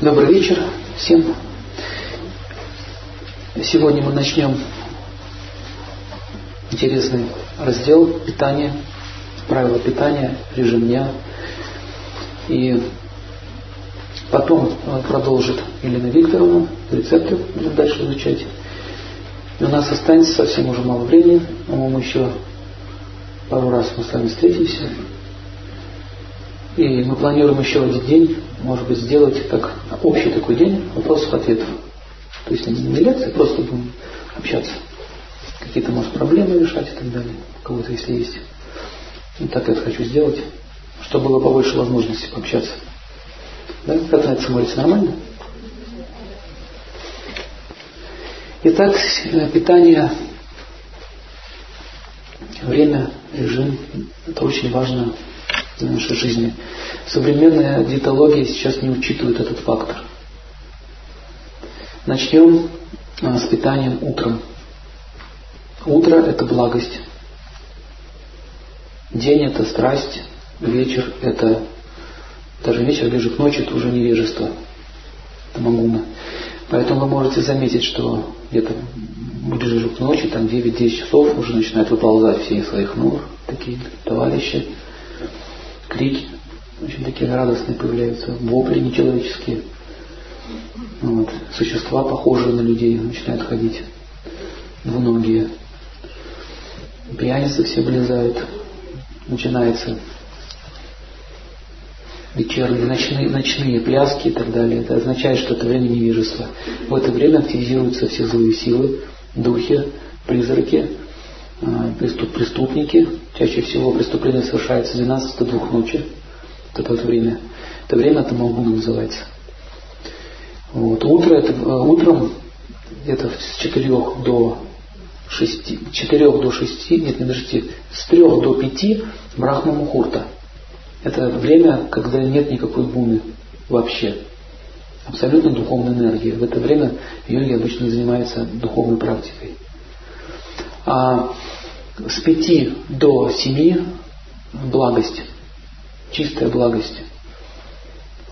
Добрый вечер всем. Сегодня мы начнем интересный раздел питания, правила питания, режим дня. И потом продолжит Елена Викторовна, рецепты будем дальше изучать. И у нас останется совсем уже мало времени, по-моему, еще пару раз мы с вами встретимся. И мы планируем еще один день, может быть, сделать как общий такой день вопросов-ответов. То есть не лекции, просто будем общаться. Какие-то, может, проблемы решать и так далее. У кого-то, если есть. И так я хочу сделать, чтобы было побольше возможностей пообщаться. Да? Как на это смотрится? Нормально? Итак, питание, время, режим – это очень важно в нашей жизни. Современная диетология сейчас не учитывает этот фактор. Начнем а, с питанием утром. Утро – это благость. День – это страсть. Вечер – это даже вечер ближе к ночи – это уже невежество. Это магуна. Поэтому вы можете заметить, что где-то ближе к ночи, там 9-10 часов уже начинают выползать все из своих нор, такие товарищи, крики, очень такие радостные появляются, вопли нечеловеческие. Вот. Существа, похожие на людей, начинают ходить двуногие. Пьяницы все влезают. Начинается вечерние, ночные, ночные пляски и так далее. Это означает, что это время невежества. В это время активизируются все злые силы, духи, призраки, преступники. Чаще всего преступление совершается с 12 до 2 ночи. Это вот время. Это время это Малгуна называется. Вот. Утро это, а, утром это с 4 до 6, 4 до 6, нет, не подождите, с 3 до 5 Брахма Мухурта. Это время, когда нет никакой гуны вообще. Абсолютно духовная энергия. В это время йоги обычно занимаются духовной практикой. А с пяти до семи благость, чистая благость.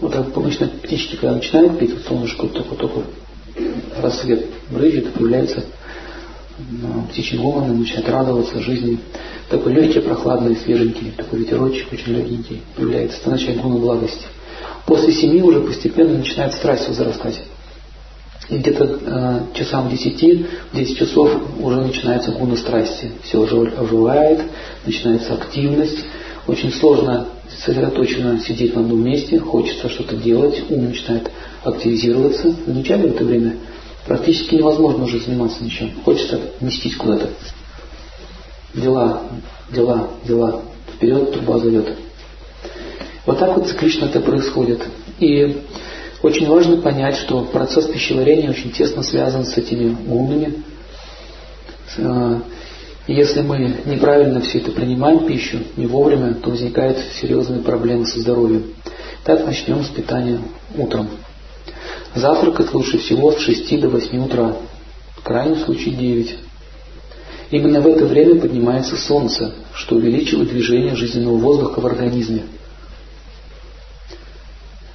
Вот так обычно птички, когда начинают петь, вот солнышко только-только рассвет брызжет, появляется птичьи головы, начинают радоваться жизни. Такой легкий, прохладный, свеженький, такой ветерочек очень легенький появляется. Это начинает гуна благости. После семи уже постепенно начинает страсть возрастать. И где-то э, часам 10, 10 часов уже начинается гуна страсти. Все оживает, начинается активность. Очень сложно сосредоточенно сидеть в одном месте, хочется что-то делать, ум начинает активизироваться. Замечали в это время? Практически невозможно уже заниматься ничем. Хочется нестись куда-то. Дела, дела, дела. Вперед труба зовет. Вот так вот циклично это происходит. И очень важно понять, что процесс пищеварения очень тесно связан с этими гунами. Э, если мы неправильно все это принимаем пищу, не вовремя, то возникают серьезные проблемы со здоровьем. Так начнем с питания утром. Завтракать лучше всего с 6 до 8 утра, в крайнем случае 9. Именно в это время поднимается солнце, что увеличивает движение жизненного воздуха в организме.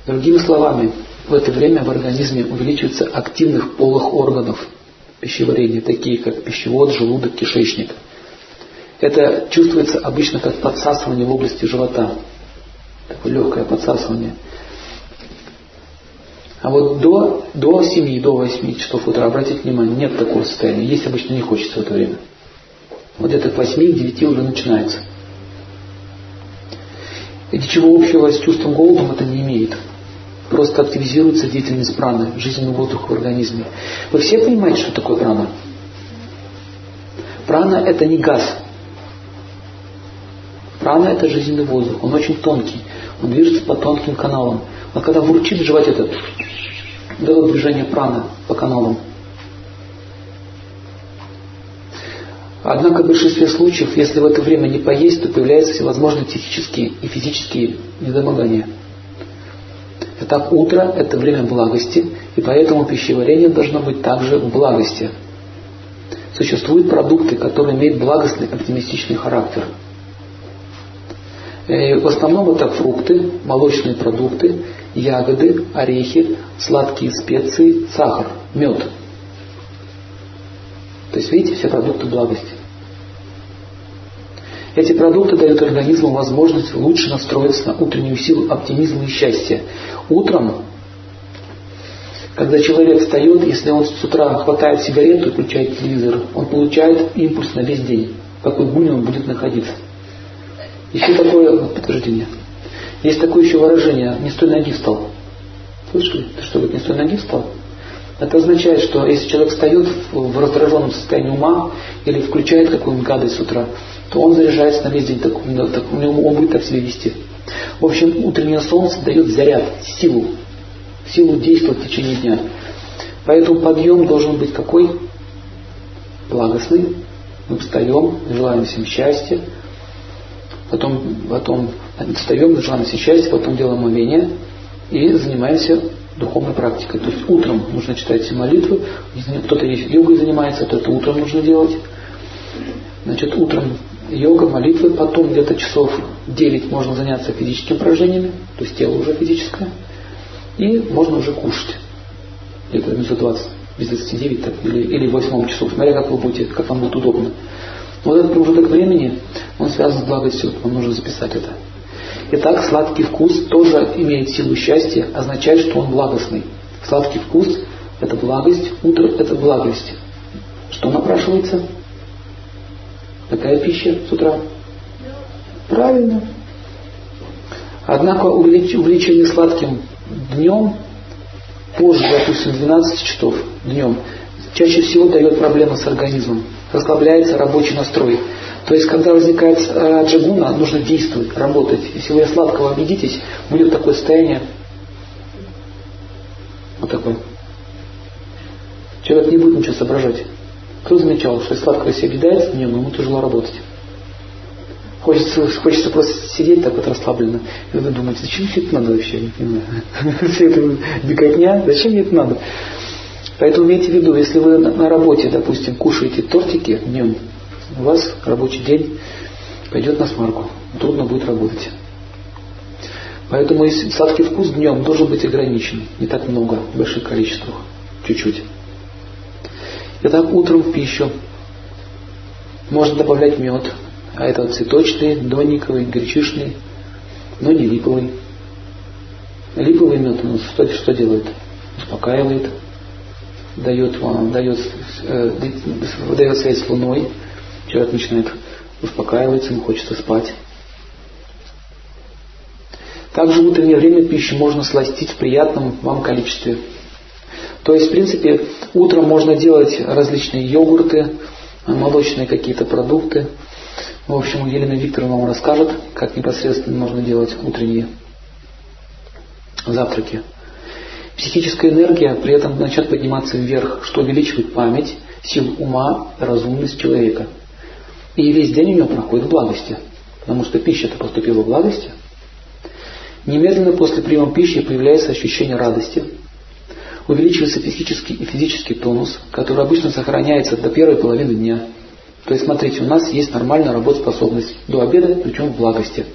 Другими словами, в это время в организме увеличивается активных полых органов пищеварения, такие как пищевод, желудок, кишечник. Это чувствуется обычно как подсасывание в области живота. Такое легкое подсасывание. А вот до, до 7, до 8 часов утра, обратите внимание, нет такого состояния. Есть обычно не хочется в это время. Вот это к 8-9 уже начинается. И ничего общего с чувством голодом это не имеет просто активизируется деятельность праны, жизненный воздух в организме. Вы все понимаете, что такое прана? Прана – это не газ. Прана – это жизненный воздух. Он очень тонкий. Он движется по тонким каналам. Но когда вручит в животе, это дает движение праны по каналам. Однако в большинстве случаев, если в это время не поесть, то появляются всевозможные психические и физические недомогания – Итак, утро – это время благости, и поэтому пищеварение должно быть также в благости. Существуют продукты, которые имеют благостный, оптимистичный характер. И в основном это фрукты, молочные продукты ягоды, орехи, сладкие специи, сахар, мед. То есть, видите, все продукты благости. Эти продукты дают организму возможность лучше настроиться на утреннюю силу оптимизма и счастья. Утром, когда человек встает, если он с утра хватает сигарету и включает телевизор, он получает импульс на весь день, в какой гуне он будет находиться. Еще такое подтверждение. Есть такое еще выражение «не стой ноги встал». Слышали? Ты что, не стой ноги встал? Это означает, что если человек встает в раздраженном состоянии ума или включает какую-нибудь гадость с утра, то он заряжается на весь день, так, так, он будет так себя вести. В общем, утреннее солнце дает заряд, силу, силу действовать в течение дня. Поэтому подъем должен быть какой? Благостный. Мы встаем, желаем всем счастья, потом, потом встаем, желаем всем счастья, потом делаем умение и занимаемся духовной практикой. То есть утром нужно читать все молитвы, кто-то йогой занимается, то это утром нужно делать. Значит, утром йога, молитвы, потом где-то часов 9 можно заняться физическими упражнениями, то есть тело уже физическое, и можно уже кушать. Где-то минут 20, без 29 так, или, или 8 часов, смотря как вы будете, как вам будет удобно. Вот этот промежуток времени, он связан с благостью, вам нужно записать это. Итак, сладкий вкус тоже имеет силу счастья, означает, что он благостный. Сладкий вкус – это благость, утро – это благость. Что напрашивается? Какая пища с утра? Правильно. Однако увлечение сладким днем, позже, допустим, 12 часов днем, чаще всего дает проблемы с организмом. Расслабляется рабочий настрой. То есть, когда возникает э, джагуна, нужно действовать, работать. Если вы сладкого обидитесь, будет такое состояние, вот такое. Человек не будет ничего соображать. Кто замечал, что если сладкого себе обидается, не, ему тяжело работать. Хочется, хочется просто сидеть так вот расслабленно. И вы думаете, зачем все это надо вообще. Все это беготня, зачем мне это надо? Поэтому имейте в виду, если вы на работе, допустим, кушаете тортики днем, у вас рабочий день пойдет на смарку. Трудно будет работать. Поэтому сладкий вкус днем должен быть ограничен. Не так много, в больших количествах. Чуть-чуть. Итак, утром в пищу можно добавлять мед. А это цветочный, дониковый, гречишный, но не липовый. Липовый мед ну, что, что делает? Успокаивает, дает, вам, дает, э, дает связь с луной, человек начинает успокаиваться, ему хочется спать. Также в утреннее время пищу можно сластить в приятном вам количестве. То есть, в принципе, утром можно делать различные йогурты, молочные какие-то продукты. В общем, Елена Викторовна вам расскажет, как непосредственно можно делать утренние завтраки. Психическая энергия при этом начнет подниматься вверх, что увеличивает память, силу ума, разумность человека – и весь день у него проходит в благости, потому что пища-то поступила в благости. Немедленно после приема пищи появляется ощущение радости, увеличивается психический и физический тонус, который обычно сохраняется до первой половины дня. То есть, смотрите, у нас есть нормальная работоспособность до обеда, причем в благости.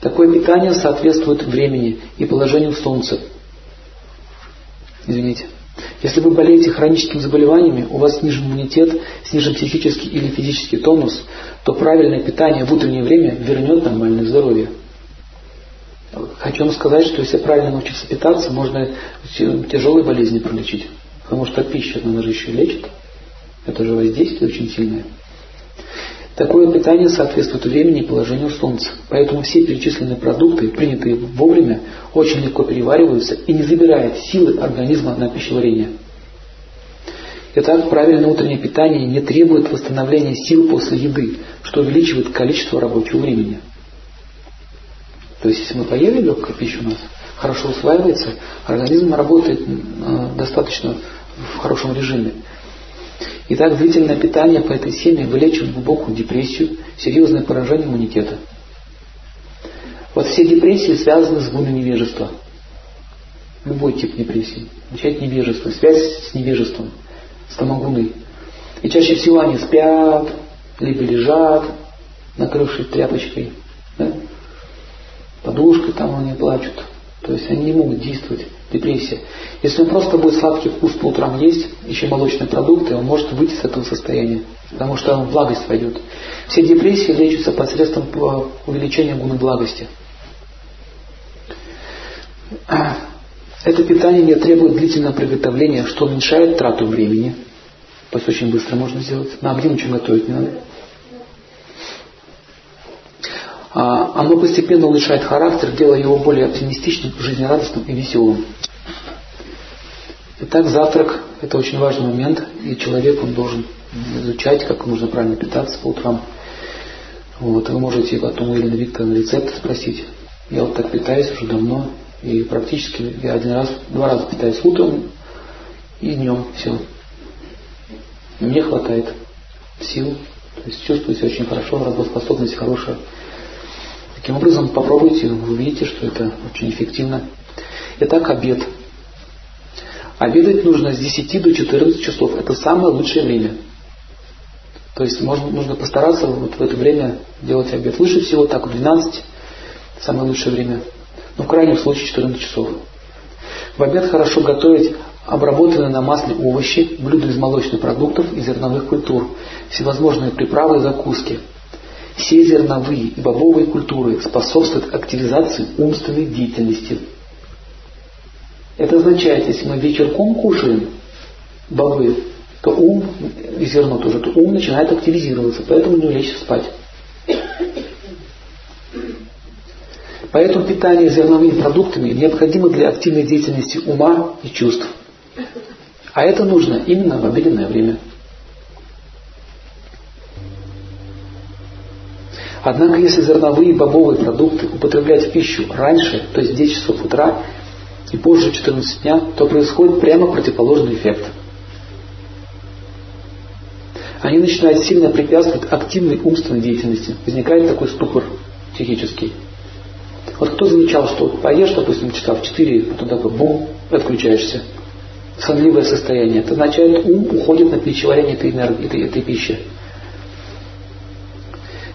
Такое питание соответствует времени и положению Солнца. Извините. Если вы болеете хроническими заболеваниями, у вас снижен иммунитет, снижен психический или физический тонус, то правильное питание в утреннее время вернет нормальное здоровье. Хочу вам сказать, что если правильно научиться питаться, можно тяжелые болезни пролечить. Потому что пища, она же еще лечит. Это же воздействие очень сильное. Такое питание соответствует времени и положению Солнца. Поэтому все перечисленные продукты, принятые вовремя, очень легко перевариваются и не забирают силы организма на пищеварение. Итак, правильное утреннее питание не требует восстановления сил после еды, что увеличивает количество рабочего времени. То есть, если мы поели легкую пищу у нас, хорошо усваивается, организм работает э, достаточно в хорошем режиме. Итак, длительное питание по этой схеме вылечивает глубокую депрессию, серьезное поражение иммунитета. Вот все депрессии связаны с гуной невежества. Любой тип депрессии. Начать невежество, связь с невежеством, с тамагуной. И чаще всего они спят, либо лежат, накрывшись тряпочкой, да? Подушкой там они плачут, То есть они не могут действовать. Депрессия. Если он просто будет сладкий вкус по утрам есть, еще молочные продукты, он может выйти с этого состояния, потому что он влагость войдет. Все депрессии лечатся посредством э, увеличения гуны благости. Это питание не требует длительного приготовления, что уменьшает трату времени. То есть очень быстро можно сделать. На огне ничего готовить не надо. А, оно постепенно улучшает характер, делая его более оптимистичным, жизнерадостным и веселым. Итак, завтрак – это очень важный момент, и человек он должен изучать, как нужно правильно питаться по утрам. Вот, вы можете потом у Елены Викторовны рецепт спросить. Я вот так питаюсь уже давно, и практически я один раз, два раза питаюсь утром и днем. Все. Мне хватает сил, то есть чувствую себя очень хорошо, работоспособность хорошая. Таким образом, попробуйте, вы увидите, что это очень эффективно. Итак, обед. Обедать нужно с 10 до 14 часов. Это самое лучшее время. То есть можно, нужно постараться вот в это время делать обед. Лучше всего так в 12, самое лучшее время. Но в крайнем случае 14 часов. В обед хорошо готовить обработанные на масле овощи, блюда из молочных продуктов и зерновых культур, всевозможные приправы и закуски – все зерновые и бобовые культуры способствуют активизации умственной деятельности. Это означает, если мы вечерком кушаем бобы, то ум, и зерно тоже, то ум начинает активизироваться, поэтому не лечь спать. Поэтому питание зерновыми продуктами необходимо для активной деятельности ума и чувств. А это нужно именно в обеденное время. Однако, если зерновые и бобовые продукты употреблять в пищу раньше, то есть в 10 часов утра и позже 14 дня, то происходит прямо противоположный эффект. Они начинают сильно препятствовать активной умственной деятельности. Возникает такой ступор психический. Вот кто замечал, что поешь, допустим, часа в 4, потом такой бум, отключаешься. Сонливое состояние. Это означает, ум уходит на пищеварение этой, энергии, этой, этой пищи.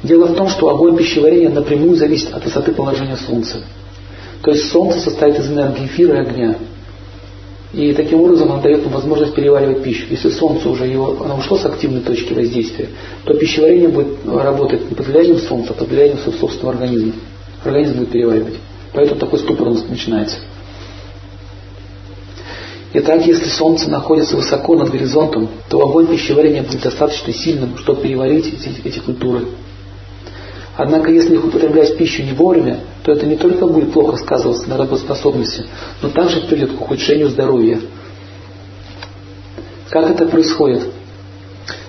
Дело в том, что огонь пищеварения напрямую зависит от высоты положения Солнца. То есть Солнце состоит из энергии эфира и огня. И таким образом оно дает нам возможность переваривать пищу. Если Солнце уже его, оно ушло с активной точки воздействия, то пищеварение будет работать не под влиянием Солнца, а под влиянием собственного организма. Организм будет переваривать. Поэтому такой ступор у нас начинается. Итак, если Солнце находится высоко над горизонтом, то огонь пищеварения будет достаточно сильным, чтобы переварить эти, эти культуры Однако, если их употреблять в пищу не вовремя, то это не только будет плохо сказываться на работоспособности, но также приведет к ухудшению здоровья. Как это происходит?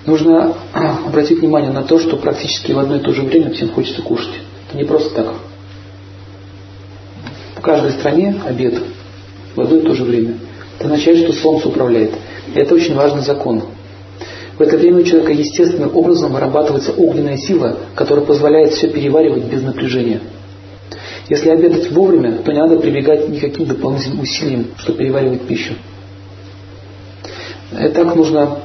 Нужно обратить внимание на то, что практически в одно и то же время всем хочется кушать. Это не просто так. В каждой стране обед в одно и то же время. Это означает, что Солнце управляет. И это очень важный закон. В это время у человека естественным образом вырабатывается огненная сила, которая позволяет все переваривать без напряжения. Если обедать вовремя, то не надо прибегать никаким дополнительным усилиям, чтобы переваривать пищу. И так нужно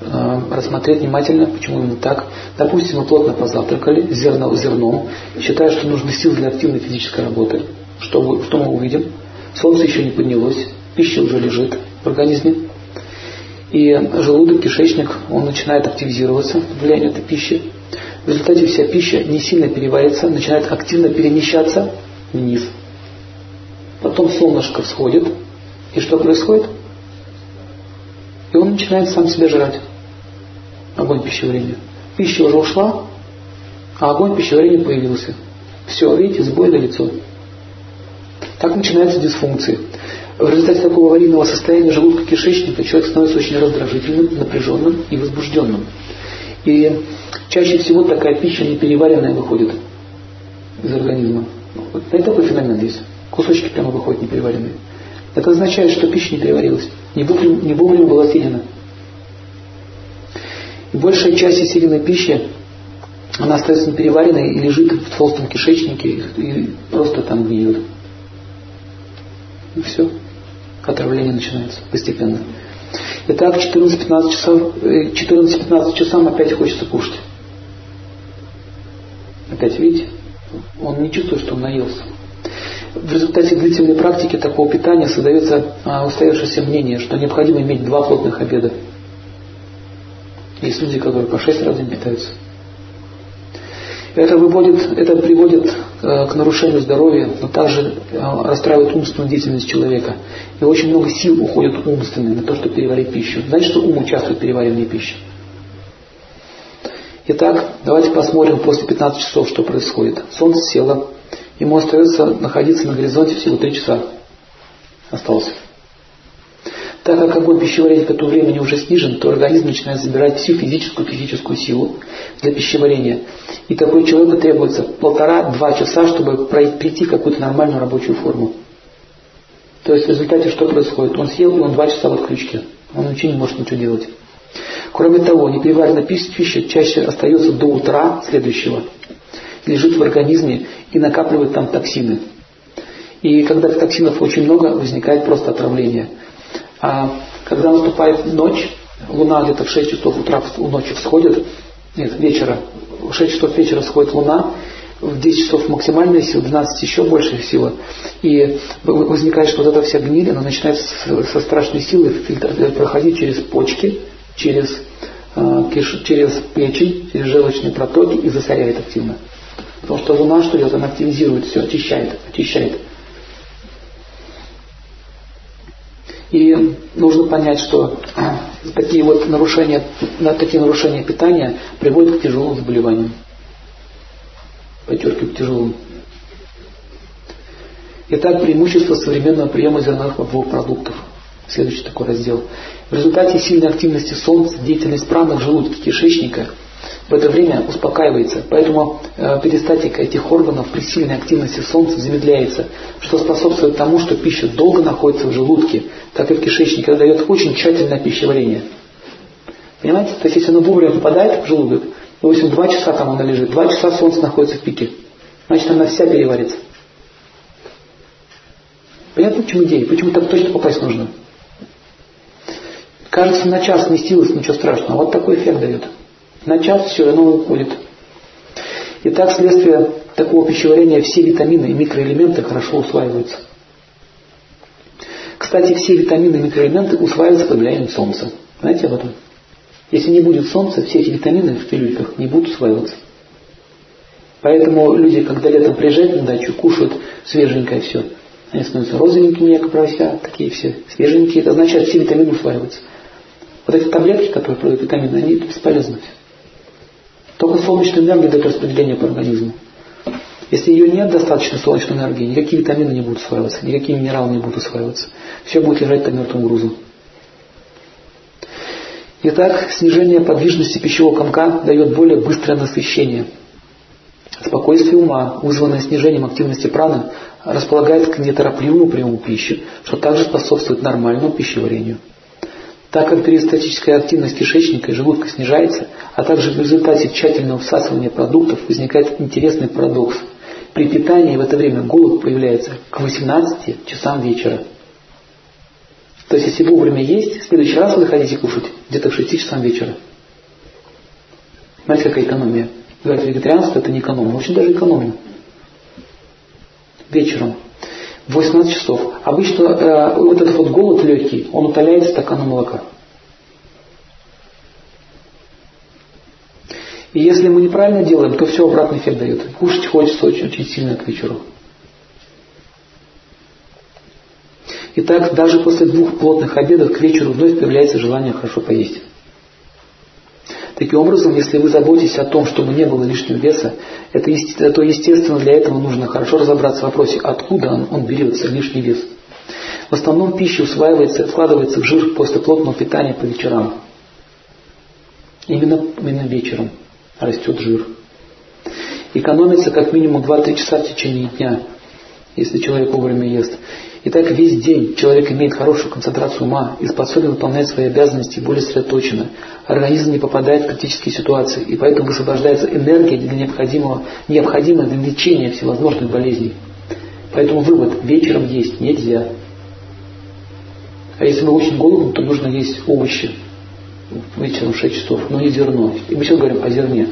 э, рассмотреть внимательно, почему именно так. Допустим, мы плотно позавтракали зерно, зерном, считая, что нужны силы для активной физической работы. Что, что мы увидим? Солнце еще не поднялось, пища уже лежит в организме. И желудок, кишечник, он начинает активизироваться под влиянием этой пищи. В результате вся пища не сильно переварится, начинает активно перемещаться вниз. Потом солнышко всходит. И что происходит? И он начинает сам себя жрать. Огонь пищеварения. Пища уже ушла, а огонь пищеварения появился. Все, видите, сбой на лицо. Так начинаются дисфункции. В результате такого аварийного состояния желудка кишечника человек становится очень раздражительным, напряженным и возбужденным. И чаще всего такая пища непереваренная выходит из организма. Вот это такой феномен есть. Кусочки прямо выходят непереваренные. Это означает, что пища не переварилась, не вовремя, не вовремя была съедена. И большая часть съеденной пищи, она остается непереваренной и лежит в толстом кишечнике и просто там гниет. И все отравление начинается постепенно. Итак, 14-15 часов, 14-15 э, часам опять хочется кушать. Опять, видите, он не чувствует, что он наелся. в результате длительной практики такого питания создается а, устоявшееся мнение, что необходимо иметь два плотных обеда. Есть люди, которые по шесть раз в день питаются. Это, выводит, это приводит э, к нарушению здоровья, но также э, расстраивает умственную деятельность человека. И очень много сил уходит умственные на то, чтобы переварить пищу. Знаете, что ум участвует в переваривании пищи? Итак, давайте посмотрим после 15 часов, что происходит. Солнце село, ему остается находиться на горизонте всего 3 часа. Осталось. Так как огонь пищеварения к этому времени уже снижен, то организм начинает забирать всю физическую физическую силу для пищеварения. И такой человеку требуется полтора-два часа, чтобы прийти в какую-то нормальную рабочую форму. То есть в результате что происходит? Он съел, и он два часа в отключке. Он ничего не может ничего делать. Кроме того, непереваренная пища чаще остается до утра следующего, лежит в организме и накапливает там токсины. И когда токсинов очень много, возникает просто отравление. А когда наступает ночь, луна где-то в 6 часов утра у ночи всходит, нет, вечера, в 6 часов вечера сходит луна, в 10 часов максимальная сила, в 12 еще большая сила. И возникает, что вот эта вся гниль, она начинает со страшной силой проходить через почки, через, э, через печень, через желчные протоки и засоряет активно. Потому что Луна что делает? Она активизирует все, очищает, очищает. И нужно понять, что такие вот нарушения, такие нарушения питания приводят к тяжелым заболеваниям. Подчеркиваю, к тяжелым. Итак, преимущество современного приема зерновых продуктов. Следующий такой раздел. В результате сильной активности солнца деятельность праны в желудке кишечника в это время успокаивается. Поэтому э, перистатика этих органов при сильной активности солнца замедляется, что способствует тому, что пища долго находится в желудке, так и в кишечнике. Это дает очень тщательное пищеварение. Понимаете? То есть если оно вовремя попадает в желудок, допустим, два часа там оно лежит, два часа солнце находится в пике, значит она вся переварится. Понятно, в чем идея? Почему так точно попасть нужно? Кажется, на час сместилось, ничего страшного. Вот такой эффект дает. На час все равно уходит. И так вследствие такого пищеварения все витамины и микроэлементы хорошо усваиваются. Кстати, все витамины и микроэлементы усваиваются под влиянием солнца. Знаете об этом? Если не будет солнца, все эти витамины в пилюльках не будут усваиваться. Поэтому люди, когда летом приезжают на дачу, кушают свеженькое все. Они становятся розовенькими, как пророся, такие все свеженькие. Это означает, все витамины усваиваются. Вот эти таблетки, которые продают витамины, они бесполезны все. Только солнечная энергия дает распределение по организму. Если ее нет достаточно солнечной энергии, никакие витамины не будут усваиваться, никакие минералы не будут усваиваться. Все будет лежать под мертвым грузом. Итак, снижение подвижности пищевого комка дает более быстрое насыщение. Спокойствие ума, вызванное снижением активности праны, располагает к неторопливому приему пищи, что также способствует нормальному пищеварению. Так как перистатическая активность кишечника и желудка снижается, а также в результате тщательного всасывания продуктов возникает интересный парадокс. При питании в это время голод появляется к 18 часам вечера. То есть, если вовремя есть, в следующий раз вы хотите кушать где-то к 6 часам вечера. Знаете, какая экономия? Говорят, вегетарианство это не экономно. Очень даже экономно. Вечером. 18 часов. Обычно э, вот этот вот голод легкий, он утоляет стаканом молока. И если мы неправильно делаем, то все обратный эффект дает. Кушать хочется очень, очень сильно к вечеру. Итак, даже после двух плотных обедов к вечеру вновь появляется желание хорошо поесть. Таким образом, если вы заботитесь о том, чтобы не было лишнего веса, это, то естественно для этого нужно хорошо разобраться в вопросе, откуда он, он берется, лишний вес. В основном пища усваивается и откладывается в жир после плотного питания по вечерам. Именно, именно вечером растет жир. Экономится как минимум 2-3 часа в течение дня, если человек вовремя ест. И так весь день человек имеет хорошую концентрацию ума и способен выполнять свои обязанности более сосредоточенно. Организм не попадает в критические ситуации, и поэтому высвобождается энергия для необходимого, необходимой для лечения всевозможных болезней. Поэтому вывод, вечером есть нельзя. А если мы очень голодны, то нужно есть овощи вечером в 6 часов, но не зерно. И мы сейчас говорим о зерне.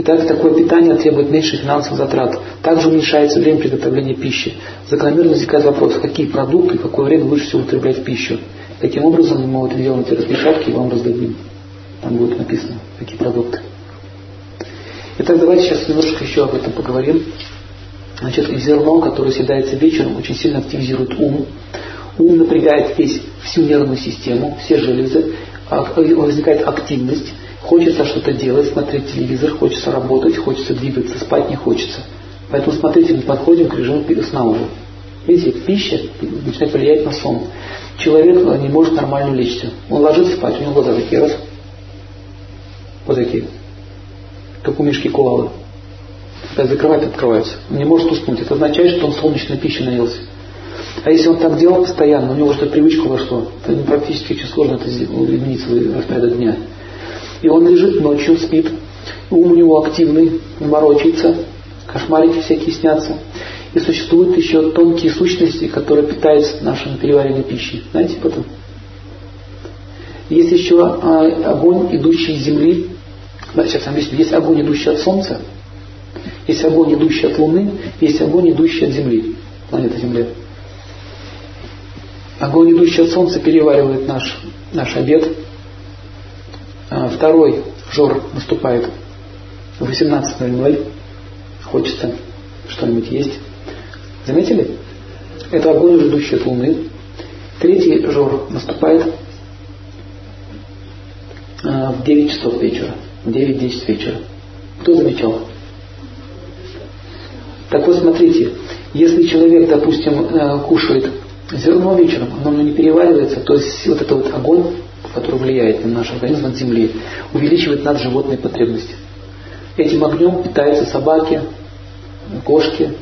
Итак, такое питание требует меньше финансовых затрат. Также уменьшается время приготовления пищи. Закономерно возникает вопрос, какие продукты в какое время лучше всего употреблять в пищу. Таким образом, мы вот делаем эти распечатки и вам раздадим. Там будет написано, какие продукты. Итак, давайте сейчас немножко еще об этом поговорим. Значит, зерно, которое съедается вечером, очень сильно активизирует ум. Ум напрягает весь, всю нервную систему, все железы, а, возникает активность, хочется что-то делать, смотреть телевизор, хочется работать, хочется двигаться, спать не хочется. Поэтому смотрите, мы подходим к режиму сна уже. Видите, пища начинает влиять на сон. Человек не может нормально лечься. Он ложится спать, у него глаза такие раз. Вот такие как у мишки куалы. Опять закрывает, открывается. Он не может уснуть. Это означает, что он солнечной пищей наелся. А если он так делал постоянно, у него что-то привычка вошла, то практически очень сложно это изменить свой распорядок дня. И он лежит ночью, спит, ум у него активный, морочится, кошмарики всякие снятся. И существуют еще тонкие сущности, которые питаются нашей переваренной пищей. Знаете потом? Есть еще а, огонь, идущий из земли, Сейчас объясню. Есть огонь, идущий от Солнца, есть огонь, идущий от Луны, есть огонь, идущий от Земли, планеты Земля. Огонь, идущий от Солнца, переваривает наш, наш обед. А второй жор наступает в 18.00. Хочется что-нибудь есть. Заметили? Это огонь, идущий от Луны. Третий жор наступает а, в 9 часов вечера. 9-10 вечера. Кто замечал? Так вот, смотрите, если человек, допустим, э, кушает зерно вечером, оно не переваривается, то есть вот этот вот огонь, который влияет на наш организм от земли, увеличивает надживотные потребности. Этим огнем питаются собаки, кошки,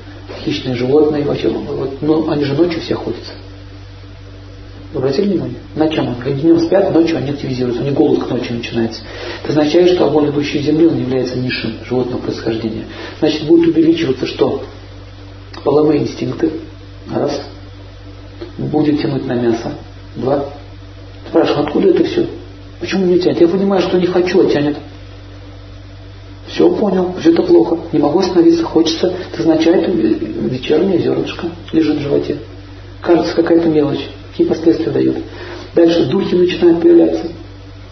хищные животные, вообще, вот, ну, они же ночью все охотятся. Обратили внимание? Ночам они днем спят, ночью они активизируются, у них голод к ночи начинается. Это означает, что огонь, идущий из земли, он является низшим животного происхождения. Значит, будет увеличиваться что? Половые инстинкты. Раз. Будет тянуть на мясо. Два. Спрашиваю, откуда это все? Почему не тянет? Я понимаю, что не хочу, а тянет. Все понял, все это плохо. Не могу остановиться, хочется. Это означает, вечернее зернышко лежит в животе. Кажется, какая-то мелочь. Какие последствия дает. Дальше духи начинают появляться,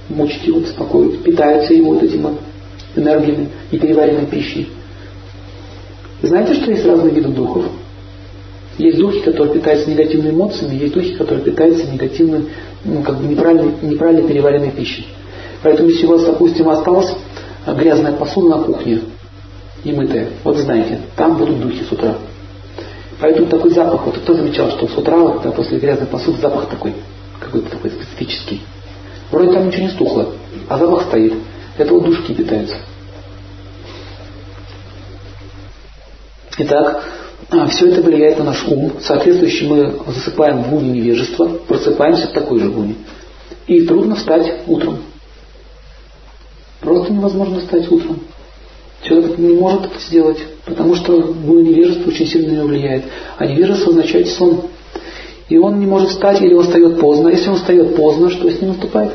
мучить его, беспокоить, питаются его вот этими энергиями и переваренной пищей. Знаете, что есть разные виды духов? Есть духи, которые питаются негативными эмоциями, есть духи, которые питаются негативной, ну, как бы неправильной, неправильно переваренной пищей. Поэтому если у вас, допустим, осталась грязная посуда на кухне, немытая, вот знаете, там будут духи с утра. Поэтому такой запах, вот кто замечал, что с утра, вот, да, после грязной посуды запах такой, какой-то такой специфический. Вроде там ничего не стухло, а запах стоит. Это вот душки питаются. Итак, все это влияет на наш ум. Соответствующе мы засыпаем в гуне невежества, просыпаемся в такой же гуне. И трудно встать утром. Просто невозможно встать утром. Человек не может это сделать, потому что гуна невежество очень сильно на него влияет. А невежество означает сон. И он не может встать или он встает поздно. Если он встает поздно, что с ним наступает?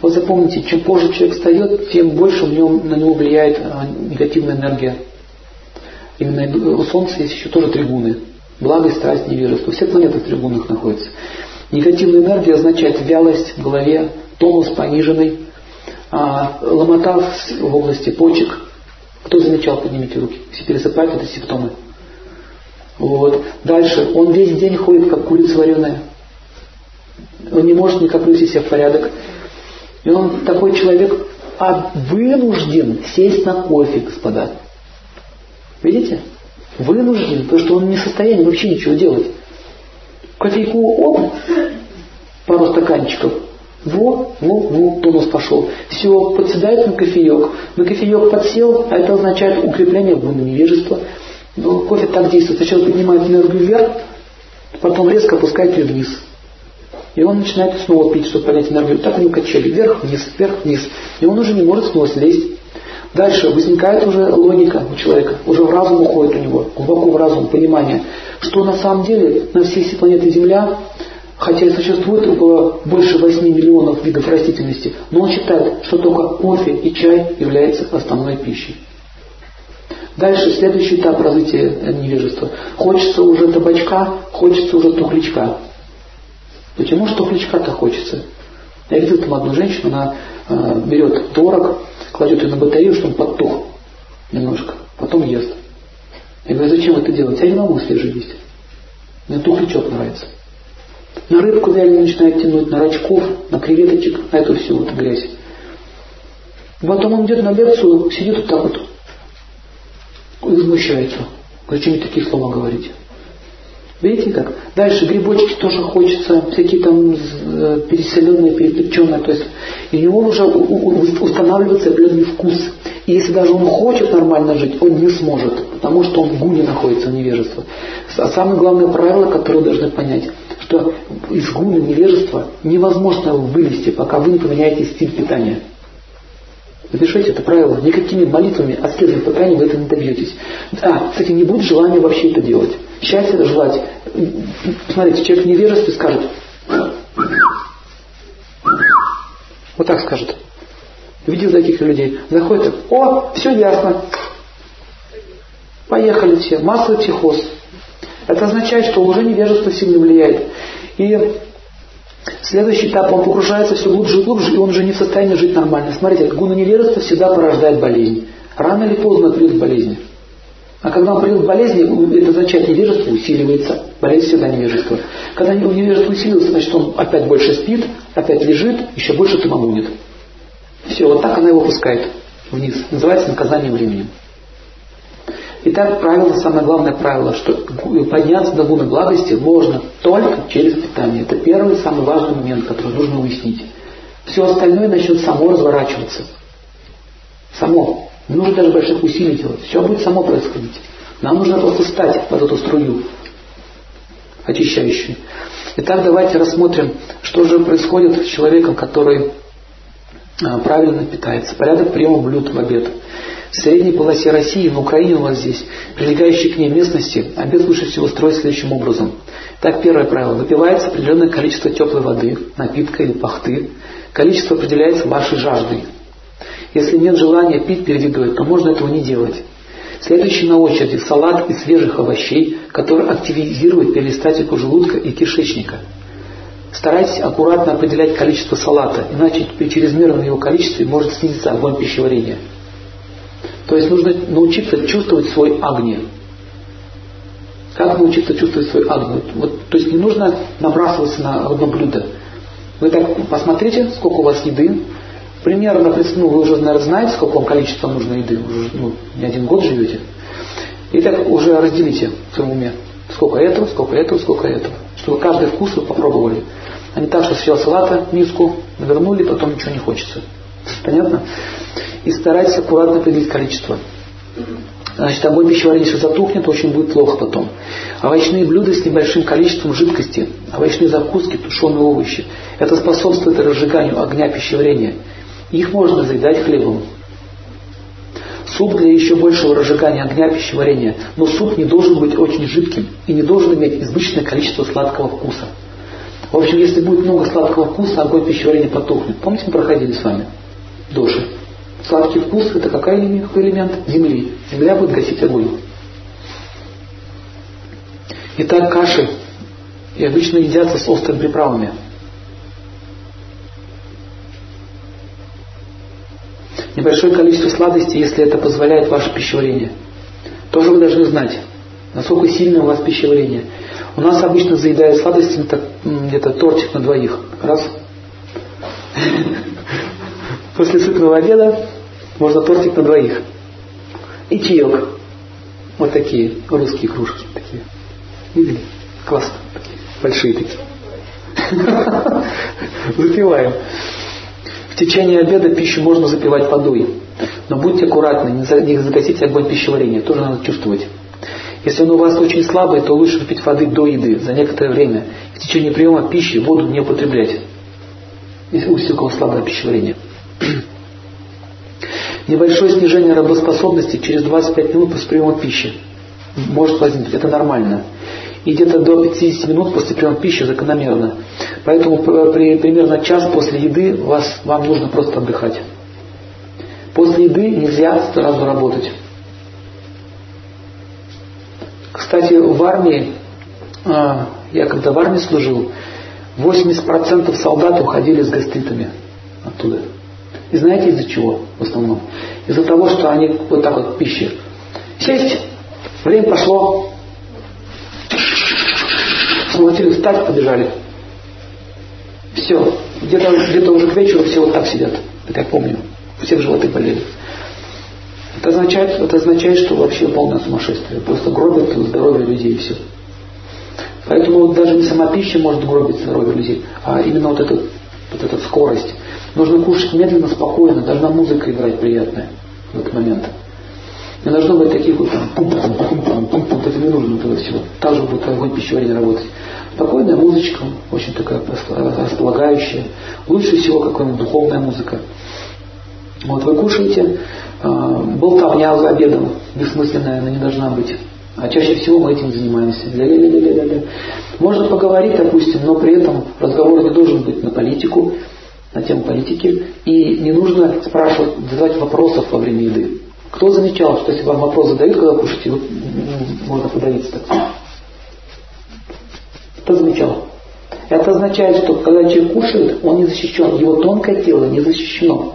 Вот запомните, чем позже человек встает, тем больше в нем, на него влияет а, негативная энергия. Именно у Солнца есть еще тоже трибуны. Благость, страсть, невежество. Все планеты в трибунах находятся. Негативная энергия означает вялость в голове, тонус пониженный, а, ломота в области почек. Кто замечал, поднимите руки. Все пересыпают, это симптомы. Вот. Дальше. Он весь день ходит, как курица вареная. Он не может никак привести себя в порядок. И он такой человек а вынужден сесть на кофе, господа. Видите? Вынужден, потому что он не в состоянии вообще ничего делать. Кофейку оп, пару стаканчиков, во, во, во, тонус пошел. Все, подседает на кофеек. На кофеек подсел, а это означает укрепление гуна невежества. Но кофе так действует. Сначала поднимает энергию вверх, потом резко опускает ее вниз. И он начинает снова пить, чтобы поднять энергию. Так они качели. Вверх-вниз, вверх-вниз. И он уже не может снова слезть. Дальше возникает уже логика у человека, уже в разум уходит у него, глубоко в разум, понимание, что на самом деле на всей планете Земля хотя и существует около больше 8 миллионов видов растительности, но он считает, что только кофе и чай являются основной пищей. Дальше следующий этап развития невежества. Хочется уже табачка, хочется уже тухлячка. Почему же тухлячка-то хочется? Я видел там одну женщину, она э, берет творог, кладет ее на батарею, чтобы он подтух немножко, потом ест. Я говорю, зачем это делать? Я не могу свежий есть. Мне тухлячок нравится. На рыбку реально начинает тянуть, на рачков, на креветочек, на эту всю вот грязь. Потом он идет на лекцию, сидит вот так вот, и возмущается. Говорит, что такие слова говорите? Видите как? Дальше грибочки тоже хочется, всякие там э, переселенные, перепеченные. То есть и у него уже устанавливается определенный вкус. И если даже он хочет нормально жить, он не сможет, потому что он в гуне находится, в невежестве. А самое главное правило, которое вы должны понять, что из гуна невежества невозможно вылезти, пока вы не поменяете стиль питания. Запишите это правило. Никакими молитвами, аскезами, покаянием вы это не добьетесь. А, кстати, не будет желания вообще это делать. Счастье это желать. Смотрите, человек в невежестве скажет. Вот так скажет. Видел таких людей. Заходит, о, все ясно. Поехали все. Массовый психоз. Это означает, что уже невежество сильно влияет. И Следующий этап, он погружается все глубже и глубже, и он уже не в состоянии жить нормально. Смотрите, гуна невежества всегда порождает болезнь. Рано или поздно придет болезнь. А когда он придет к болезни, это означает невежество усиливается. Болезнь всегда невежество. Когда невежество усиливается, значит он опять больше спит, опять лежит, еще больше туманунит. Все, вот так она его пускает вниз. Называется наказание временем. Итак, правило, самое главное правило, что подняться до гуны благости можно только через питание. Это первый, самый важный момент, который нужно уяснить. Все остальное начнет само разворачиваться. Само. Не нужно даже больших усилий делать. Все будет само происходить. Нам нужно просто встать под эту струю очищающую. Итак, давайте рассмотрим, что же происходит с человеком, который а, правильно питается. Порядок приема блюд в обед. В средней полосе России, на Украине у вас здесь, прилегающей к ней местности, обед лучше всего строить следующим образом. Так, первое правило. Выпивается определенное количество теплой воды, напитка или пахты. Количество определяется вашей жаждой. Если нет желания пить перед едой, то можно этого не делать. Следующий на очереди салат из свежих овощей, который активизирует перистатику желудка и кишечника. Старайтесь аккуратно определять количество салата, иначе при чрезмерном его количестве может снизиться огонь пищеварения. То есть нужно научиться чувствовать свой агни. Как научиться чувствовать свой агни? Вот, то есть не нужно набрасываться на одно блюдо. Вы так посмотрите, сколько у вас еды. Примерно, ну, вы уже, наверное, знаете, сколько вам количества нужно еды. Уже ну, не один год живете. И так уже разделите в своем уме. Сколько этого, сколько этого, сколько этого. Чтобы каждый вкус вы попробовали. А не так, что съел салата, миску, навернули, потом ничего не хочется. Понятно? И старайтесь аккуратно определить количество. Значит, огонь пищеварения, если затухнет, очень будет плохо потом. Овощные блюда с небольшим количеством жидкости, овощные закуски, тушеные овощи. Это способствует разжиганию огня пищеварения. Их можно заедать хлебом. Суп для еще большего разжигания огня пищеварения. Но суп не должен быть очень жидким и не должен иметь избыточное количество сладкого вкуса. В общем, если будет много сладкого вкуса, огонь пищеварения потухнет. Помните, мы проходили с вами? Доши. Сладкий вкус – это какой элемент? Земли. Земля будет гасить огонь. Итак, каши и обычно едятся с острыми приправами. Небольшое количество сладостей, если это позволяет ваше пищеварение. Тоже вы должны знать, насколько сильно у вас пищеварение. У нас обычно заедают сладостями где-то тортик на двоих. Раз. После сытного обеда можно тортик на двоих. И чаек. Вот такие русские кружки. Такие. Видели? Классно. Такие. Большие такие. Запиваем. В течение обеда пищу можно запивать водой. Но будьте аккуратны, не загасите огонь пищеварения. Тоже надо чувствовать. Если он у вас очень слабый, то лучше выпить воды до еды, за некоторое время. В течение приема пищи воду не употреблять. Если у кого слабое пищеварение. Небольшое снижение работоспособности через 25 минут после приема пищи. Может возникнуть. Это нормально. И где-то до 50 минут после приема пищи закономерно. Поэтому при, примерно час после еды вас, вам нужно просто отдыхать. После еды нельзя сразу работать. Кстати, в армии, а, я когда в армии служил, 80% солдат уходили с гастритами оттуда. И знаете из-за чего в основном? Из-за того, что они вот так вот пищи. Сесть, время пошло, схватили, встать, побежали. Все. Где-то где уже к вечеру все вот так сидят. Это я помню. У всех животы болели. Это означает, это означает, что вообще полное сумасшествие. Просто гробят здоровье людей и все. Поэтому вот даже не сама пища может гробить здоровье людей, а именно вот, этот, вот эта скорость. Нужно кушать медленно, спокойно, должна музыка играть приятная в этот момент. Не должно быть таких вот там пум пум пум пум пум пум это не нужно этого всего. Так же будет огонь пищеварения работать. Спокойная музычка, очень такая располагающая. Лучше всего какая-нибудь духовная музыка. Вот вы кушаете, э, болтовня за обедом, бессмысленная, она не должна быть. А чаще всего мы этим занимаемся. Ля-ля-ля-ля-ля. Можно поговорить, допустим, но при этом разговор не должен быть на политику, на тему политики. И не нужно спрашивать, задавать вопросов во время еды. Кто замечал, что если вам вопрос задают, когда кушаете, вот, можно подавиться так? Кто замечал? Это означает, что когда человек кушает, он не защищен, его тонкое тело не защищено.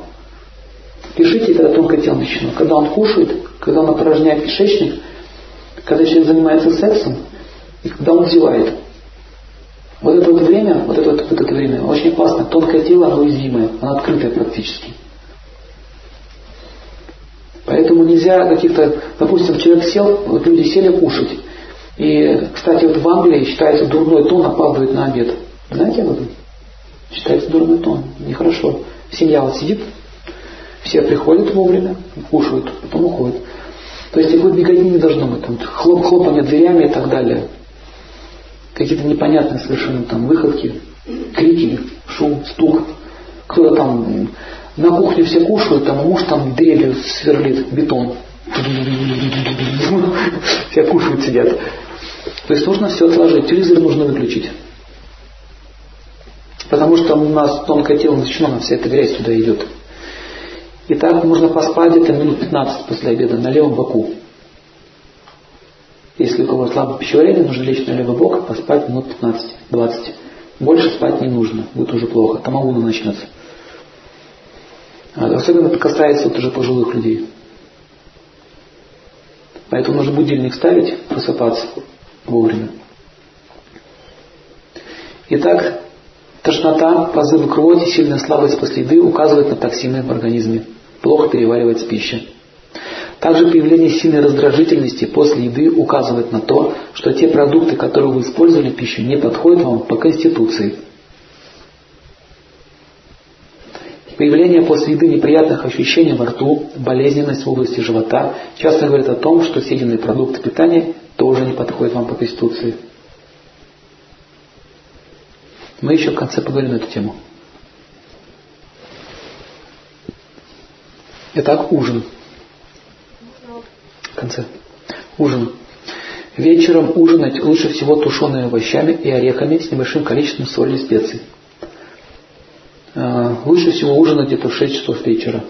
Пишите, когда тонкое тело защищено. Когда он кушает, когда он опорожняет кишечник, когда человек занимается сексом, и когда он зевает. Вот это вот время, вот это вот, вот это время очень классно. Тонкое тело, оно уязвимое, оно открытое практически. Поэтому нельзя каких-то, допустим, человек сел, вот люди сели кушать. И, кстати, вот в Англии считается дурной тон опаздывать на обед. Знаете об этом? Считается дурной тон. Нехорошо. Семья вот сидит, все приходят вовремя, кушают, потом уходят. То есть такой беготни не должно быть. Там, хлоп, хлопание дверями и так далее. Какие-то непонятные совершенно там выходки, крики, шум, стук. Кто-то там на кухне все кушают, там муж там дрелью сверлит бетон. Все кушают, сидят. То есть нужно все отложить. Телевизор нужно выключить. Потому что у нас тонкое тело защищено, вся эта грязь туда идет. И так нужно поспать где-то минут 15 после обеда на левом боку. Если у кого слабое пищеварение, нужно лечь на левый бок, поспать минут 15-20. Больше спать не нужно, будет уже плохо. Тамагуна начнется. А особенно это касается вот уже пожилых людей. Поэтому нужно будильник ставить, просыпаться вовремя. Итак, тошнота, позывы крови, сильная слабость после еды указывают на токсины в организме. Плохо переваривается пища. Также появление сильной раздражительности после еды указывает на то, что те продукты, которые вы использовали в пищу, не подходят вам по конституции. Появление после еды неприятных ощущений во рту, болезненность в области живота часто говорит о том, что съеденные продукты питания тоже не подходят вам по конституции. Мы еще в конце поговорим на эту тему. Итак, ужин. В конце. Ужин. Вечером ужинать лучше всего тушеными овощами и орехами с небольшим количеством соли и специй. Э, лучше всего ужинать где-то в 6 часов вечера.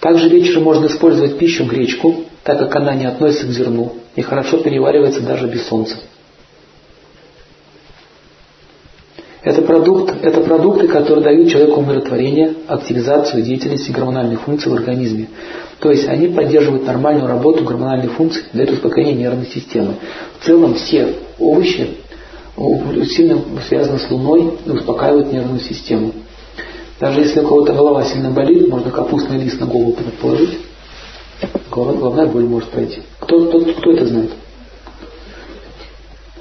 Также вечером можно использовать пищу гречку, так как она не относится к зерну и хорошо переваривается даже без солнца. Это, продукт, это продукты, которые дают человеку умиротворение, активизацию деятельности гормональных функций в организме. То есть они поддерживают нормальную работу гормональных функций, дают успокоение нервной системы. В целом все овощи сильно связано с Луной и успокаивает нервную систему. Даже если у кого-то голова сильно болит, можно капустный лист на голову положить. Голова, головная боль может пройти. Кто, кто, кто это знает?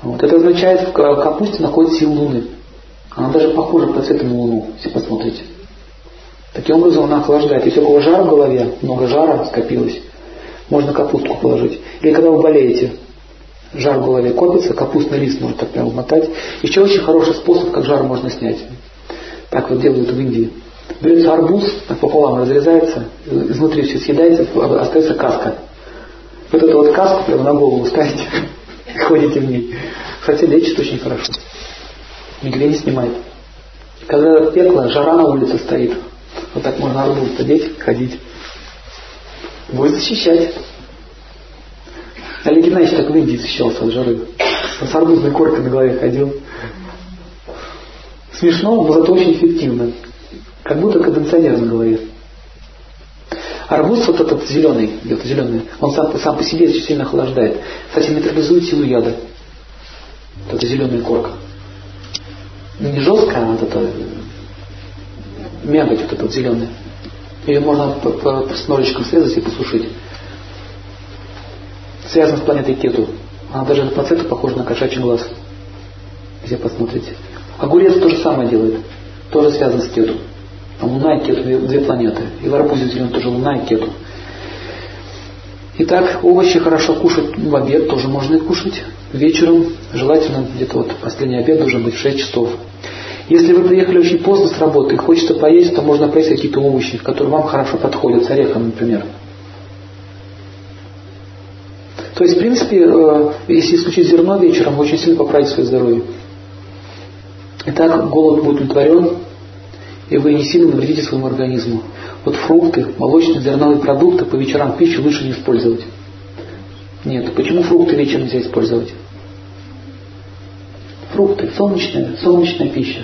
Вот. Это означает, в капусте находится сила Луны. Она даже похожа по цвету на Луну, если посмотрите. Таким образом она охлаждает. Если у кого жар в голове, много жара скопилось, можно капустку положить. Или когда вы болеете, жар в голове копится, капустный лист можно так прямо мотать. Еще очень хороший способ, как жар можно снять. Так вот делают в Индии. Берется арбуз, пополам разрезается, изнутри все съедается, остается каска. Вот эту вот каску прямо на голову ставите, ходите в ней. Кстати, лечит очень хорошо. Мигрень снимает. Когда пекло, жара на улице стоит, вот так можно арбуз садить, ходить. Будет защищать. Олег Геннадьевич так в Индии защищался от жары. С арбузной коркой на голове ходил. Смешно, но зато очень эффективно. Как будто кондиционер на голове. Арбуз вот этот зеленый, где-то зеленый, он сам, сам по себе очень сильно охлаждает. Кстати, нейтрализует силу яда. Вот эта зеленая корка. Не жесткая, а вот эта мякоть вот эта вот зеленая. Ее можно по, по, с ножичком срезать и посушить. Связано с планетой Кету. Она даже по цвету похожа на кошачий глаз. Где посмотрите. Огурец то же самое делает. Тоже связан с Кету. Там Луна и Кету, две, две планеты. И в арбузе зеленый тоже Луна и Кету. Итак, овощи хорошо кушать в обед, тоже можно их кушать. Вечером, желательно где-то вот последний обед должен быть в 6 часов. Если вы приехали очень поздно с работы и хочется поесть, то можно поесть какие-то овощи, которые вам хорошо подходят, с орехом, например. То есть, в принципе, э, если исключить зерно вечером, вы очень сильно поправите свое здоровье. Итак, голод будет удовлетворен, и вы не сильно навредите своему организму. Вот фрукты, молочные, зерновые продукты по вечерам пищу лучше не использовать. Нет, почему фрукты вечером нельзя использовать? Фрукты, солнечная, солнечная пища.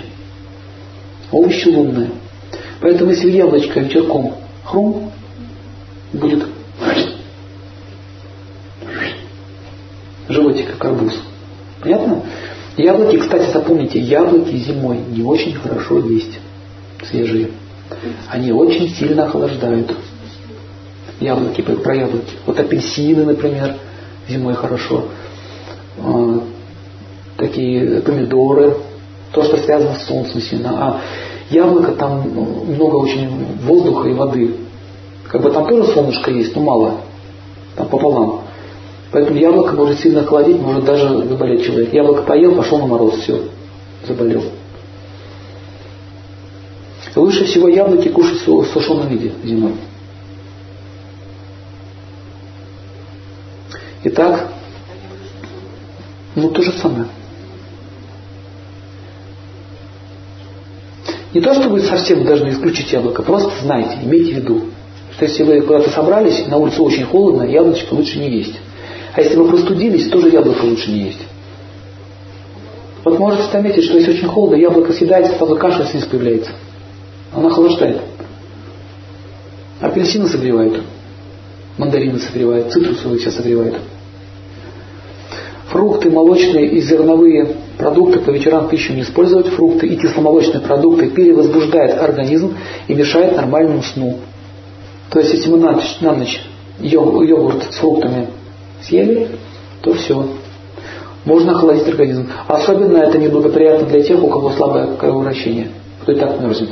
Овощи лунные. Поэтому если яблочко вечерком хрум, будет животик, как арбуз. Понятно? Яблоки, кстати, запомните, яблоки зимой не очень хорошо есть свежие. Они очень сильно охлаждают. Яблоки, про яблоки. Вот апельсины, например, зимой хорошо. А, такие помидоры, то, что связано с солнцем сильно. А яблоко там ну, много очень воздуха и воды. Как бы там тоже солнышко есть, но мало. Там пополам. Поэтому яблоко может сильно охладить, может даже заболеть человек. Яблоко поел, пошел на мороз, все, заболел. Лучше всего яблоки кушать в сушеном виде зимой. Итак, ну то же самое. Не то, что вы совсем должны исключить яблоко, просто знайте, имейте в виду, что если вы куда-то собрались, на улице очень холодно, яблочко лучше не есть. А если вы простудились, тоже яблоко лучше не есть. Вот можете заметить, что если очень холодно, яблоко съедается, сразу каша слиз появляется. Она охлаждает. Апельсины согревают. Мандарины согревают. Цитрусовые все согревают. Фрукты, молочные и зерновые продукты по вечерам пищу не использовать. Фрукты и кисломолочные продукты перевозбуждают организм и мешают нормальному сну. То есть, если мы на ночь, на ночь йогурт с фруктами съели, то все. Можно охладить организм. Особенно это неблагоприятно для тех, у кого слабое кровообращение, кто и так мерзнет.